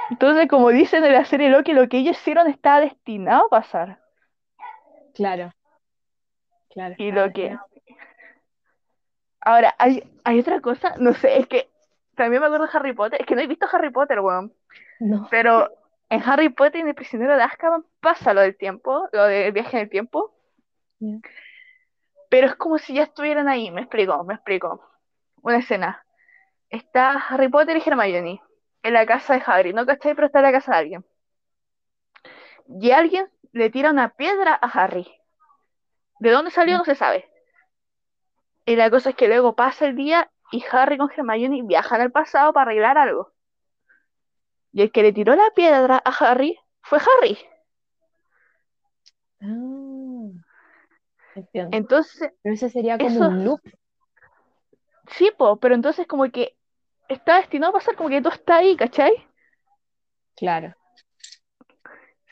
Entonces, como dicen en la serie Loki, lo que ellos hicieron estaba destinado a pasar. Claro. Claro. Y lo que... Ahora, hay, hay otra cosa, no sé, es que también me acuerdo de Harry Potter, es que no he visto Harry Potter, weón, No. pero en Harry Potter y en El prisionero de Azkaban pasa lo del tiempo, lo del viaje en el tiempo, pero es como si ya estuvieran ahí, me explico, me explico. Una escena. Está Harry Potter y Hermione en la casa de Harry, no cachai, pero está en la casa de alguien. Y alguien le tira una piedra a Harry. ¿De dónde salió? No se sabe. Y la cosa es que luego pasa el día y Harry con Hermione viajan al pasado para arreglar algo. Y el que le tiró la piedra a Harry fue Harry. Ah, entiendo. Entonces, Pero ese sería como eso- un loop. sí, po, pero entonces como que está destinado a pasar como que todo está ahí, ¿cachai? Claro.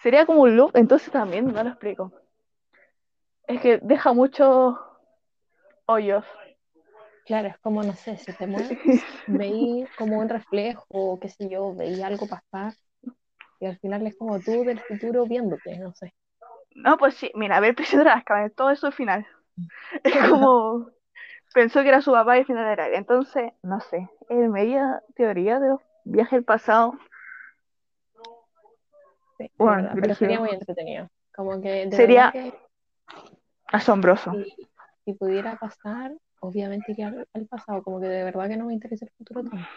Sería como un loop, entonces también no lo explico. Es que deja muchos hoyos. Claro, es como, no sé, si te mueves, veí como un reflejo, qué sé yo, veí algo pasar, y al final es como tú del futuro viéndote, no sé. No, pues sí, mira, a ver, prisionero de Azkaban, todo eso al final. Es como pensó que era su papá y al final era él. Entonces, no sé, en media teoría de los viajes al pasado. Sí, es Bueno, verdad, pero sería muy entretenido. Como que de Sería- que Asombroso. si, si pudiera pasar, obviamente iría al, al pasado, como que de verdad que no me interesa el futuro tanto.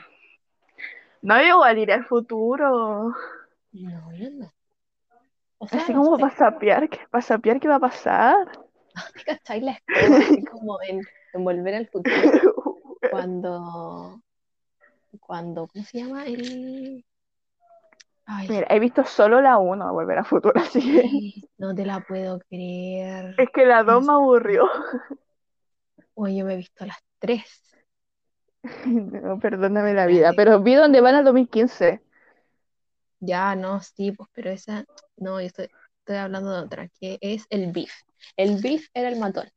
No igual ir al futuro. No, yo no. O sea, Así no como sé, para sapear, ¿qué- para sapear qué va a pasar. ¿te cachai la? Así como en, en Volver al Futuro, cuando, cuando, ¿cómo se llama? El... Ay, Mira, he visto solo la 1, Volver al Futuro, así que sí, no te la puedo creer. es que la 2 me aburrió. Oye, yo me he visto las tres. No, perdóname la vida, pero vi donde van al 2015. Ya, no, sí, pues, pero esa, no, yo estoy, estoy hablando de otra, que es el beef. El beef era el matón.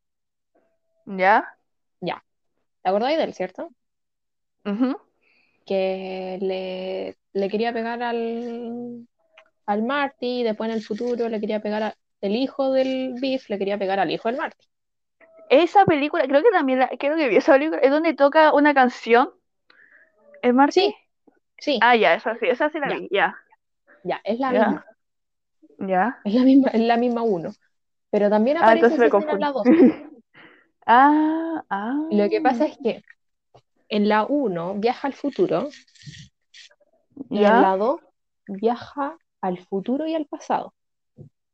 ¿Ya? ¿Te acordáis de él, cierto? Ujú. Que le, le quería pegar al, al Marty, y después en el futuro le quería pegar a, el hijo del beef, le quería pegar al hijo del Marty. Esa película, creo que también la, creo que vi esa película, es donde toca una canción. ¿Es Marty? Sí, sí, Ah, ya, esa sí, esa sí la Ya. vi, ya. ya, es la Ya. misma, Ya. es la misma, es la misma uno. Pero también Ah, aparece entonces me en la dos. confundí. Ah, ah. Lo que pasa es que en la 1 viaja al futuro y en Ya, la 2 viaja al futuro y al pasado.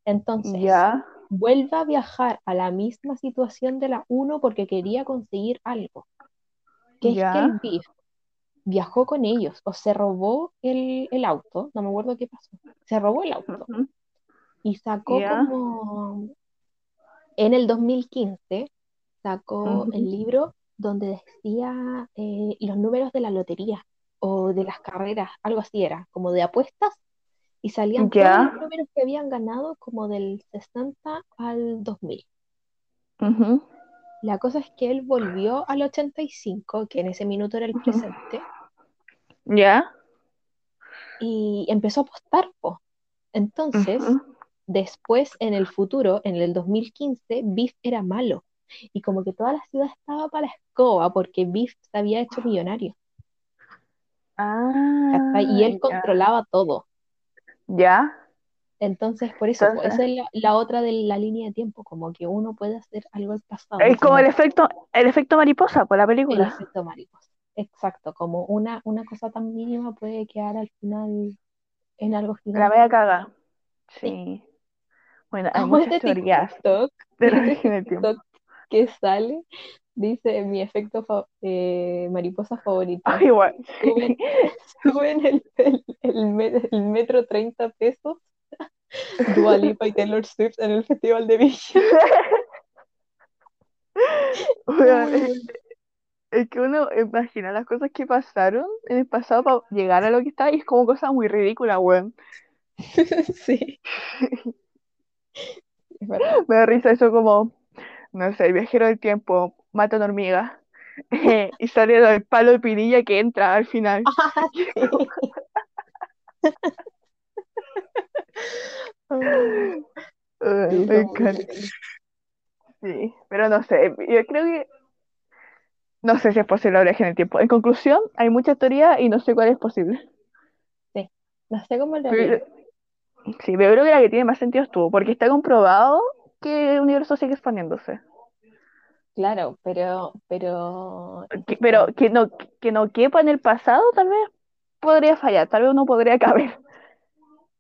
Entonces, ya, vuelve a viajar a la misma situación de la 1 porque quería conseguir algo. Que es que el Biff viajó con ellos o se robó el, el auto, no me acuerdo qué pasó. Se robó el auto y sacó Ya. como en el 2015 sacó Ujú. el libro donde decía eh, los números de la lotería o de las carreras, algo así era, como de apuestas, y salían todos los números que habían ganado como del 60 al 2000. ujú, La cosa es que él volvió al 85, que en ese minuto era el presente, Ya. y empezó a apostar, po. Entonces, después en el futuro, en el 2015, Biff era malo. Y como que toda la ciudad estaba para la escoba porque Biff se había hecho millonario. ¿cachai? Y Ah, él controlaba todo. Ya. Entonces, por eso, po, esa Entonces, es la, la otra de la línea de tiempo, como que uno puede hacer algo al pasado, es como el efecto, el efecto mariposa por la el película. efecto mariposa. Exacto, como una, una cosa tan mínima puede quedar al final en algo La gigante. media caga. Sí. Sí. Bueno, hay muchas este teorías este origen del tiempo. Que sale, dice mi efecto fa- eh, mariposa favorito. Ah, igual. Suben, suben el, el, el me- el metro 30 pesos, Dua Lipa y Taylor Swift en el Festival de Villa. Es, es que uno imagina las cosas que pasaron en el pasado para llegar a lo que está y es como cosas muy ridículas, weón. Sí, es. Me da risa eso como, no sé, el viajero del tiempo mata a una hormiga eh, y sale el palo de pirilla que entra al final. Ah, sí. Uh, me encanta. pero no sé, yo creo que no sé si es posible la viaje en el tiempo. En conclusión, hay muchas teorías y no sé cuál es posible. Sí, no sé cómo lo Pero sí, pero creo que la que tiene más sentido es tú, porque está comprobado que el universo sigue expandiéndose. Claro, pero, pero Que- esto, pero que no, que no quepa en el pasado, tal vez podría fallar, tal vez uno podría caber.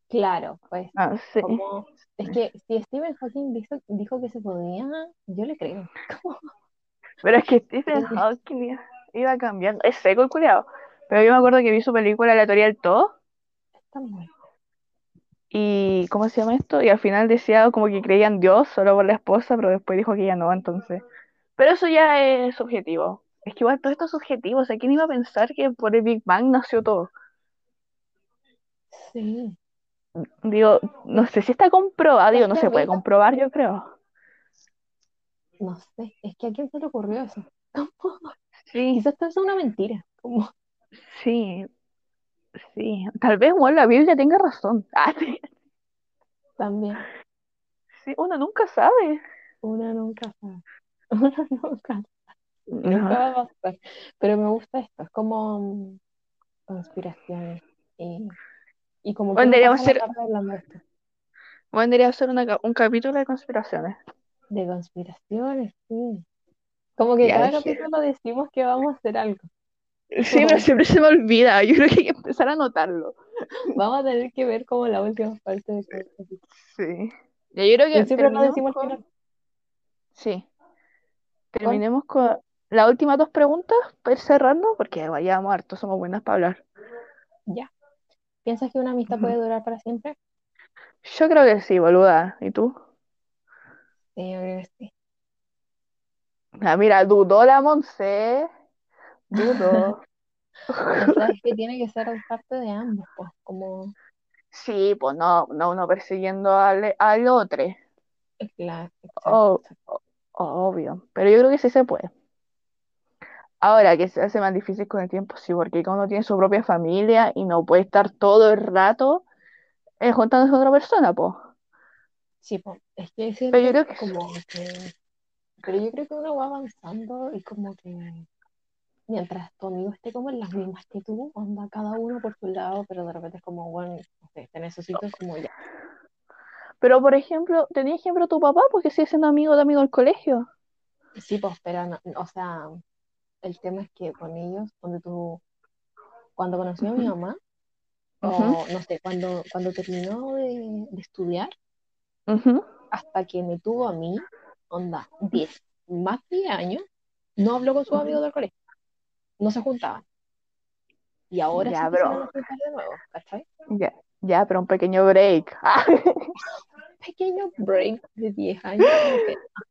claro, pues Ah, sí. como, es que si Stephen Hawking dijo, dijo que se podía, yo le creo. Como, Pero es que Stephen eh, Hawking iba, iba cambiando. Es seco el culiao. Pero yo me acuerdo que vi su película La teoría del todo. está muy- Y, ¿cómo se llama esto? Y al final decía como que creía en Dios solo por la esposa, pero después dijo que ya no, entonces. Pero eso ya es subjetivo. Es que igual todo esto es subjetivo. O sea, ¿quién iba a pensar que por el Big Bang nació todo? Sí, Digo, no sé si está comprobado. Digo, no se puede comprobar, yo creo. no sé, es que a quién se le ocurrió eso. Sí, quizás esto es una mentira, como sí, sí. Tal vez, bueno, la Biblia tenga razón. Ah, sí, también, sí, uno nunca sabe. una nunca sabe, una nunca, nunca Ajá. va a. Pero me gusta esto, es como mm, conspiraciones y, y como que uno deberíamos hacer, tarde hablando de esto, bueno, deberíamos hacer una un capítulo de conspiraciones. de conspiraciones, sí. Como que Ya cada dije. capítulo decimos que vamos a hacer algo. Sí, pero siempre se me olvida. Yo creo que hay que empezar a anotarlo. Vamos a tener que ver como la última parte de. Sí. Ya, yo creo que siempre terminemos decimos con... final. Sí, terminemos con las últimas dos preguntas para ir cerrando, porque vayamos harto, somos buenas para hablar. ya. ¿Piensas que una amistad puede durar para siempre? Yo creo que sí, boluda. ¿Y tú? Sí, yo creo que sí. Ah, mira, dudó la Monse. Dudó. Es que tiene que ser parte de ambos, pues, como, Sí, pues no, no uno persiguiendo al, al otro. claro, exacto, Oh, exacto. Obvio. Pero yo creo que sí se puede. Ahora que se hace más difícil con el tiempo, sí, porque cada uno tiene su propia familia y no puede estar todo el rato eh, juntándose con otra persona, pues. Sí, pues, es que es Pero yo creo que como que, pero yo creo que uno va avanzando y como que mientras tu amigo esté como en las mismas que tú, anda cada uno por su lado, pero de repente es como, bueno, no sé, te necesito, es como ya. Pero, por ejemplo, tenía ejemplo tu papá, porque sigue siendo amigo de amigo del colegio. Sí, pues, pero, no- o sea, el tema es que con ellos, donde tú, cuando conocí a mi mamá, ujú, o no sé, cuando, cuando terminó de, de estudiar, hasta que me tuvo a mí, onda, 10, más de 10 años, no habló con sus amigos ujú. del colegio, no se juntaban. Y ahora Ya, se bro. juntar de nuevo, ¿cachai? Ya, ya, pero un pequeño break. Pequeño break de 10 años,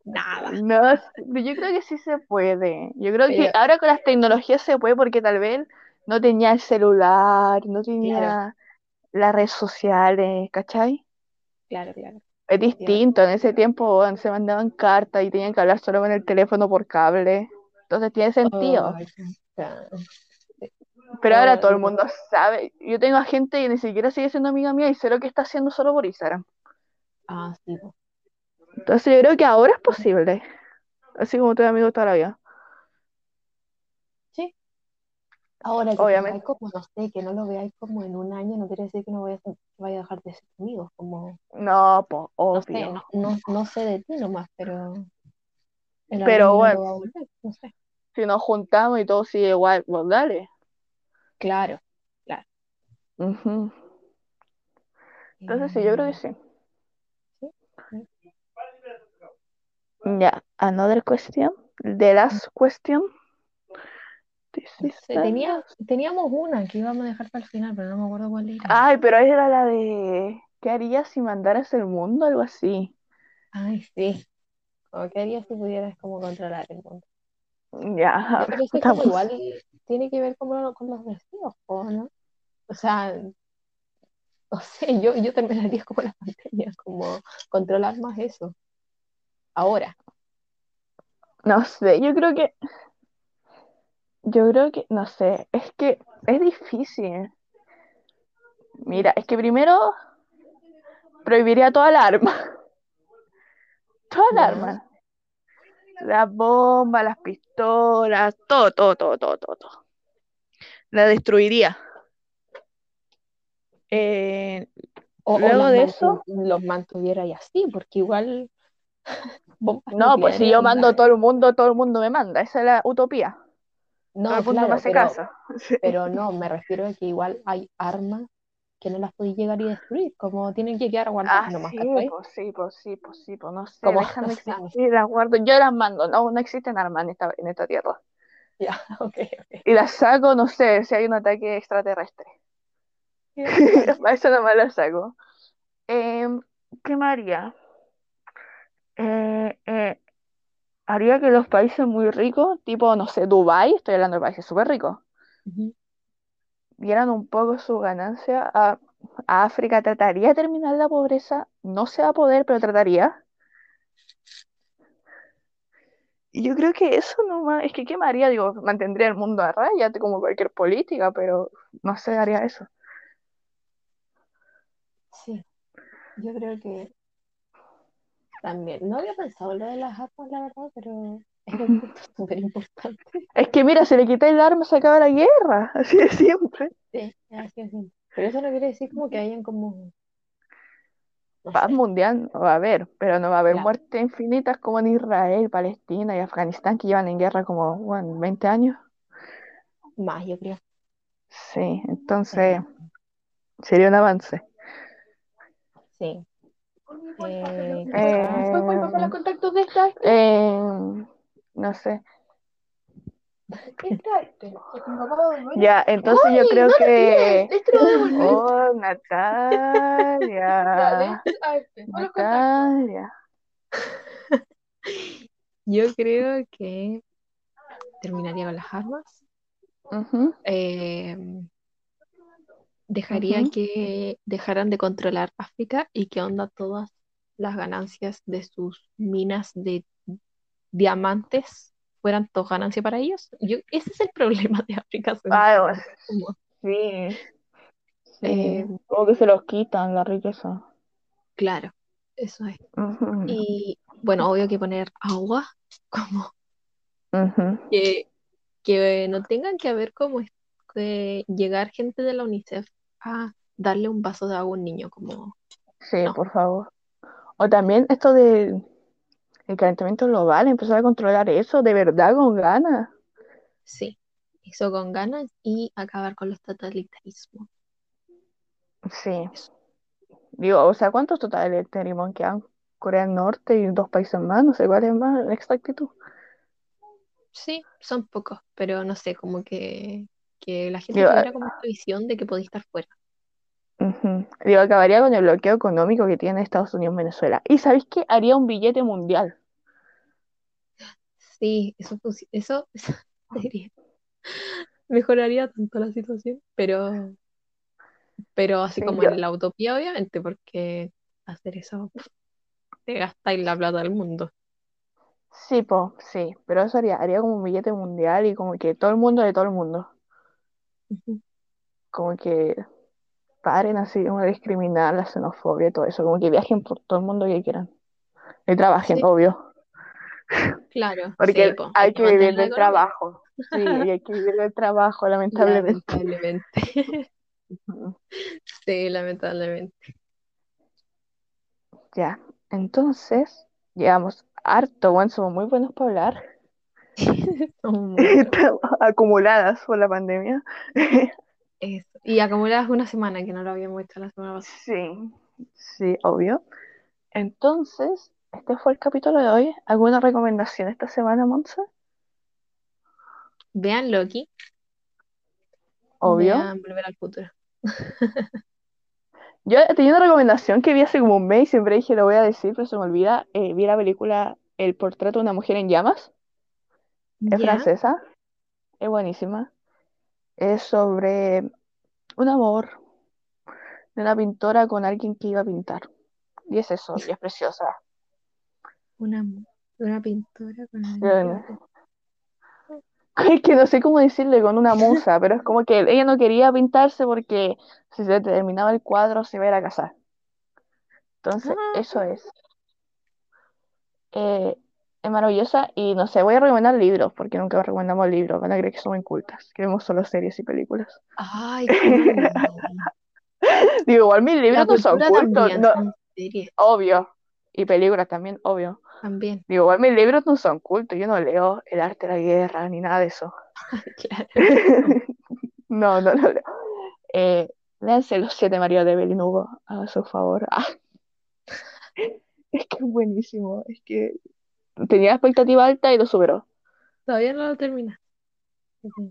nada. No, yo creo que sí se puede. Yo creo que ahora con las tecnologías se puede porque tal vez no tenía el celular, no claro, tenía las redes sociales, ¿cachai? claro, claro. Es distinto, en ese tiempo se mandaban cartas y tenían que hablar solo con el teléfono por cable. Entonces tiene sentido. Ca- Pero ahora no, todo el no. mundo sabe. Yo tengo a gente que ni siquiera sigue siendo amiga mía y sé lo que está haciendo solo por Instagram. Ah, sí. Entonces yo creo que ahora es posible. Así como tengo amigos toda la vida. Sí. Ahora que Obviamente. tengáis como, no sé, que no lo veáis como en un año, no quiere decir que no vaya vaya a dejar de ser amigos, como, No, pues, no sé, obvio. no, no, no sé de ti nomás, pero Pero bueno, volver, no sé. si nos juntamos y todo sigue igual, pues dale. Claro, claro. Entonces sí, yo creo que Eh, sí. sí, sí. Ya, another question. The last question. Tenía, teníamos una que íbamos a dejar para el final, pero no me acuerdo cuál era. Ay, pero era la de ¿qué harías si mandaras el mundo? Algo así. Ay, sí. Que harías si pudieras como controlar el mundo. Ya, pero es como estamos. igual tiene que ver como con los deseos, ¿no? O sea, no sé, yo, yo terminaría como las pantallas, como controlar más eso. Ahora, No sé, yo creo que, yo creo que, no sé, es que es difícil. Mira, es que primero prohibiría toda la arma. Toda la arma. Las bombas, las pistolas, todo, todo, todo, todo, todo, todo. La destruiría. Eh, O, Luego de eso- los mantuviera y así, porque igual no, pues si yo mando a todo el mundo, todo el mundo me manda. Esa es la utopía. No, todo el mundo me claro, hace pero, caso. Sí. pero no, me refiero a que igual hay armas que no las podéis llegar y destruir, como tienen que quedar Ah, guardadas nomás, sí, pues sí, pues sí, pues sí, pues no sé, Como de Afganistán. existir, las guardo, yo las mando, no, no existen armas en esta, en esta tierra. Ya, ok, ok. Y las saco, no sé, si hay un ataque extraterrestre. Para eso nomás las saco. Em, ¿qué me haría? Eh, eh, haría que los países muy ricos, tipo, no sé, Dubái, estoy hablando de países súper ricos, Ujú. Dieran un poco su ganancia a, África. Trataría de terminar la pobreza, no se va a poder, pero trataría. Y yo creo que eso nomás, es que ¿qué me haría? Digo, mantendría el mundo a raya, como cualquier política, pero no sé, haría eso. Sí, yo creo que también. No había pensado en lo de las armas, la verdad, pero es un punto súper importante. Es que mira, si le quitáis el arma se acaba la guerra, así de siempre. Sí, así es. Pero eso no quiere decir como que hayan como, no Paz sé, mundial no va a haber, pero no va a haber Claro. muertes infinitas como en Israel, Palestina y Afganistán, que llevan en guerra como, bueno, 20 años. más, yo creo. Sí, entonces sería un avance. Sí. Eh, Eh, quizás- ¿Puedes volver con los contactos de esta? Eh, no sé. Ya, entonces yo creo que... Oh, Natalia. Natalia. Yo creo que terminaría con las armas. Eh, dejaría que dejaran de controlar África y que onda todas las ganancias de sus minas de diamantes fueran todo ganancia para ellos. Yo, ese es el problema de África. Ay, como, sí, eh, Como que se los quitan la riqueza. claro, eso es. Y bueno, obvio que poner agua, como que, que no tengan que haber como es- que llegar gente de la UNICEF a darle un vaso de agua a un niño, como Sí, No. por favor. O también esto del el calentamiento global, empezar a controlar eso de verdad con ganas. sí, eso con ganas y acabar con los totalitarismos. Sí. Digo, o sea, ¿cuántos totales tenemos que han? Corea del Norte y dos países más, no sé cuál es más la exactitud. Sí, son pocos, pero no sé, como que, que la gente Digo, tuviera como esta visión de que podía estar fuera. Digo, acabaría con el bloqueo económico que tiene Estados Unidos en Venezuela. ¿Y sabéis qué? Haría un billete mundial. Sí, eso, eso, eso sería- mejoraría tanto la situación, pero, pero así Sí, como yo- en la utopía, obviamente, porque hacer eso te gastáis la plata del mundo. Sí, pues, sí, pero eso haría, haría como un billete mundial y como que todo el mundo de todo el mundo. Como que paren así como de discriminar la xenofobia y todo eso, como que viajen por todo el mundo que quieran. Y trabajen, Sí. obvio, Claro, porque sí, hay que vivir del trabajo. Sí, y hay que vivir del trabajo, lamentablemente. Lamentablemente. Sí, lamentablemente. Ya, entonces, llevamos harto, bueno, somos muy buenos para hablar. Estamos acumuladas por la pandemia. Eso. Y acumuladas una semana que no lo habíamos hecho la semana pasada. Sí, sí, obvio. Entonces, este fue el capítulo de hoy. ¿Alguna recomendación esta semana, Monza? Vean Loki, Obvio. vean Volver al Futuro. Yo tenía una recomendación que vi hace como un mes y siempre dije lo voy a decir, pero se me olvida. Eh, vi la película El portreto de una mujer en llamas. Es Ya, francesa. Es buenísima. Es sobre un amor de una pintora con alguien que iba a pintar. Y es eso, y es preciosa. una, una pintora con Eh, Es que no sé cómo decirle con una musa, pero es como que ella no quería pintarse porque si se terminaba el cuadro se iba a ir a casar. Entonces, Ah, eso es. Eh, es maravillosa y no sé, voy a recomendar libros porque nunca recomendamos libros, van a creer que somos incultas, que vemos solo series y películas. Ay, qué. Digo, igual mis libros no son cultos, no, obvio, y películas también, obvio. también. Digo, igual mis libros no son cultos, yo no leo El arte de la guerra ni nada de eso. No, no lo leo. Eh, léanse Los siete maridos de Evelyn Hugo, a su favor. Ah, es que es buenísimo, es que tenía expectativa alta y lo superó. Todavía no lo termina.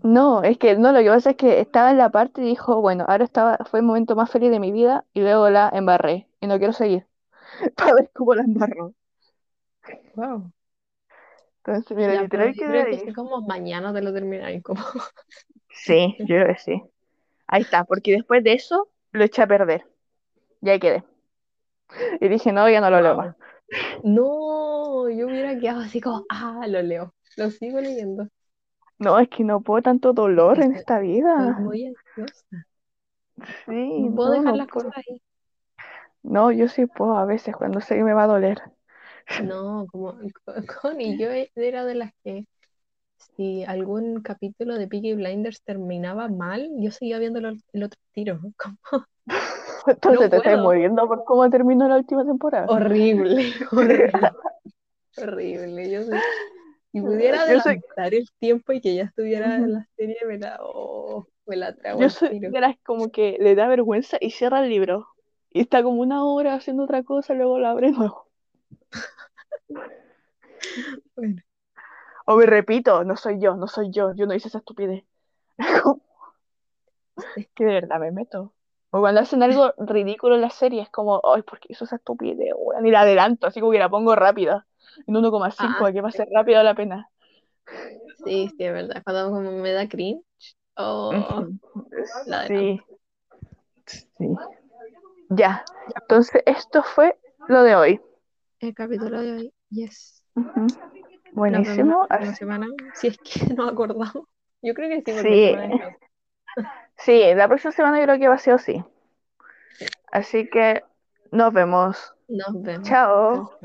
No, es que no, lo que pasa es que estaba en la parte y dijo, bueno, ahora estaba, fue el momento más feliz de mi vida y luego la embarré y no quiero seguir para ver cómo la embarró. Wow. Entonces, mira, Ya, literal yo creo que como mañana te lo termináis, como Sí, yo creo que sí. Ahí está, porque después de eso lo eché a perder. Y ahí quedé. Y dije, no, ya no lo Wow. más. No, yo hubiera quedado así como, ah, lo leo. Lo sigo leyendo. No, es que no puedo tanto dolor en esta vida. muy ansiosa. Sí, No puedo no, dejar no las puedo. cosas ahí. No, yo sí puedo a veces cuando sé que me va a doler. No, como Connie, yo era de las que si algún capítulo de Peaky Blinders terminaba mal, yo seguía viendo el, el otro tiro. Como, Entonces no te estás muriendo por cómo terminó la última temporada. Horrible, horrible, horrible. Yo sí, si pudiera soy, adelantar el tiempo y que ya estuviera en la serie, me la, oh, me la trago yo soy las como que le da vergüenza y cierra el libro. Y está como una hora haciendo otra cosa, luego lo abre nuevo. Bueno, O me repito, no soy yo, no soy yo, yo no hice esa estupidez. sí. que de verdad me meto. O cuando hacen algo ridículo en la serie, es como, ay, ¿por qué hizo esa estupidez? weón? Y la adelanto, así como que la pongo rápida. En 1,5, Ah, que pase rápido la pena. sí, sí, es verdad. Cuando como me da cringe, oh, la. Sí, sí. Ya, entonces esto fue lo de hoy. El capítulo de hoy, yes. La Buenísimo. semana, si es que nos acordamos. Yo creo que sí, Sí. Sí, la próxima semana yo creo que va a ser así. Así que nos vemos. Nos vemos. Chao.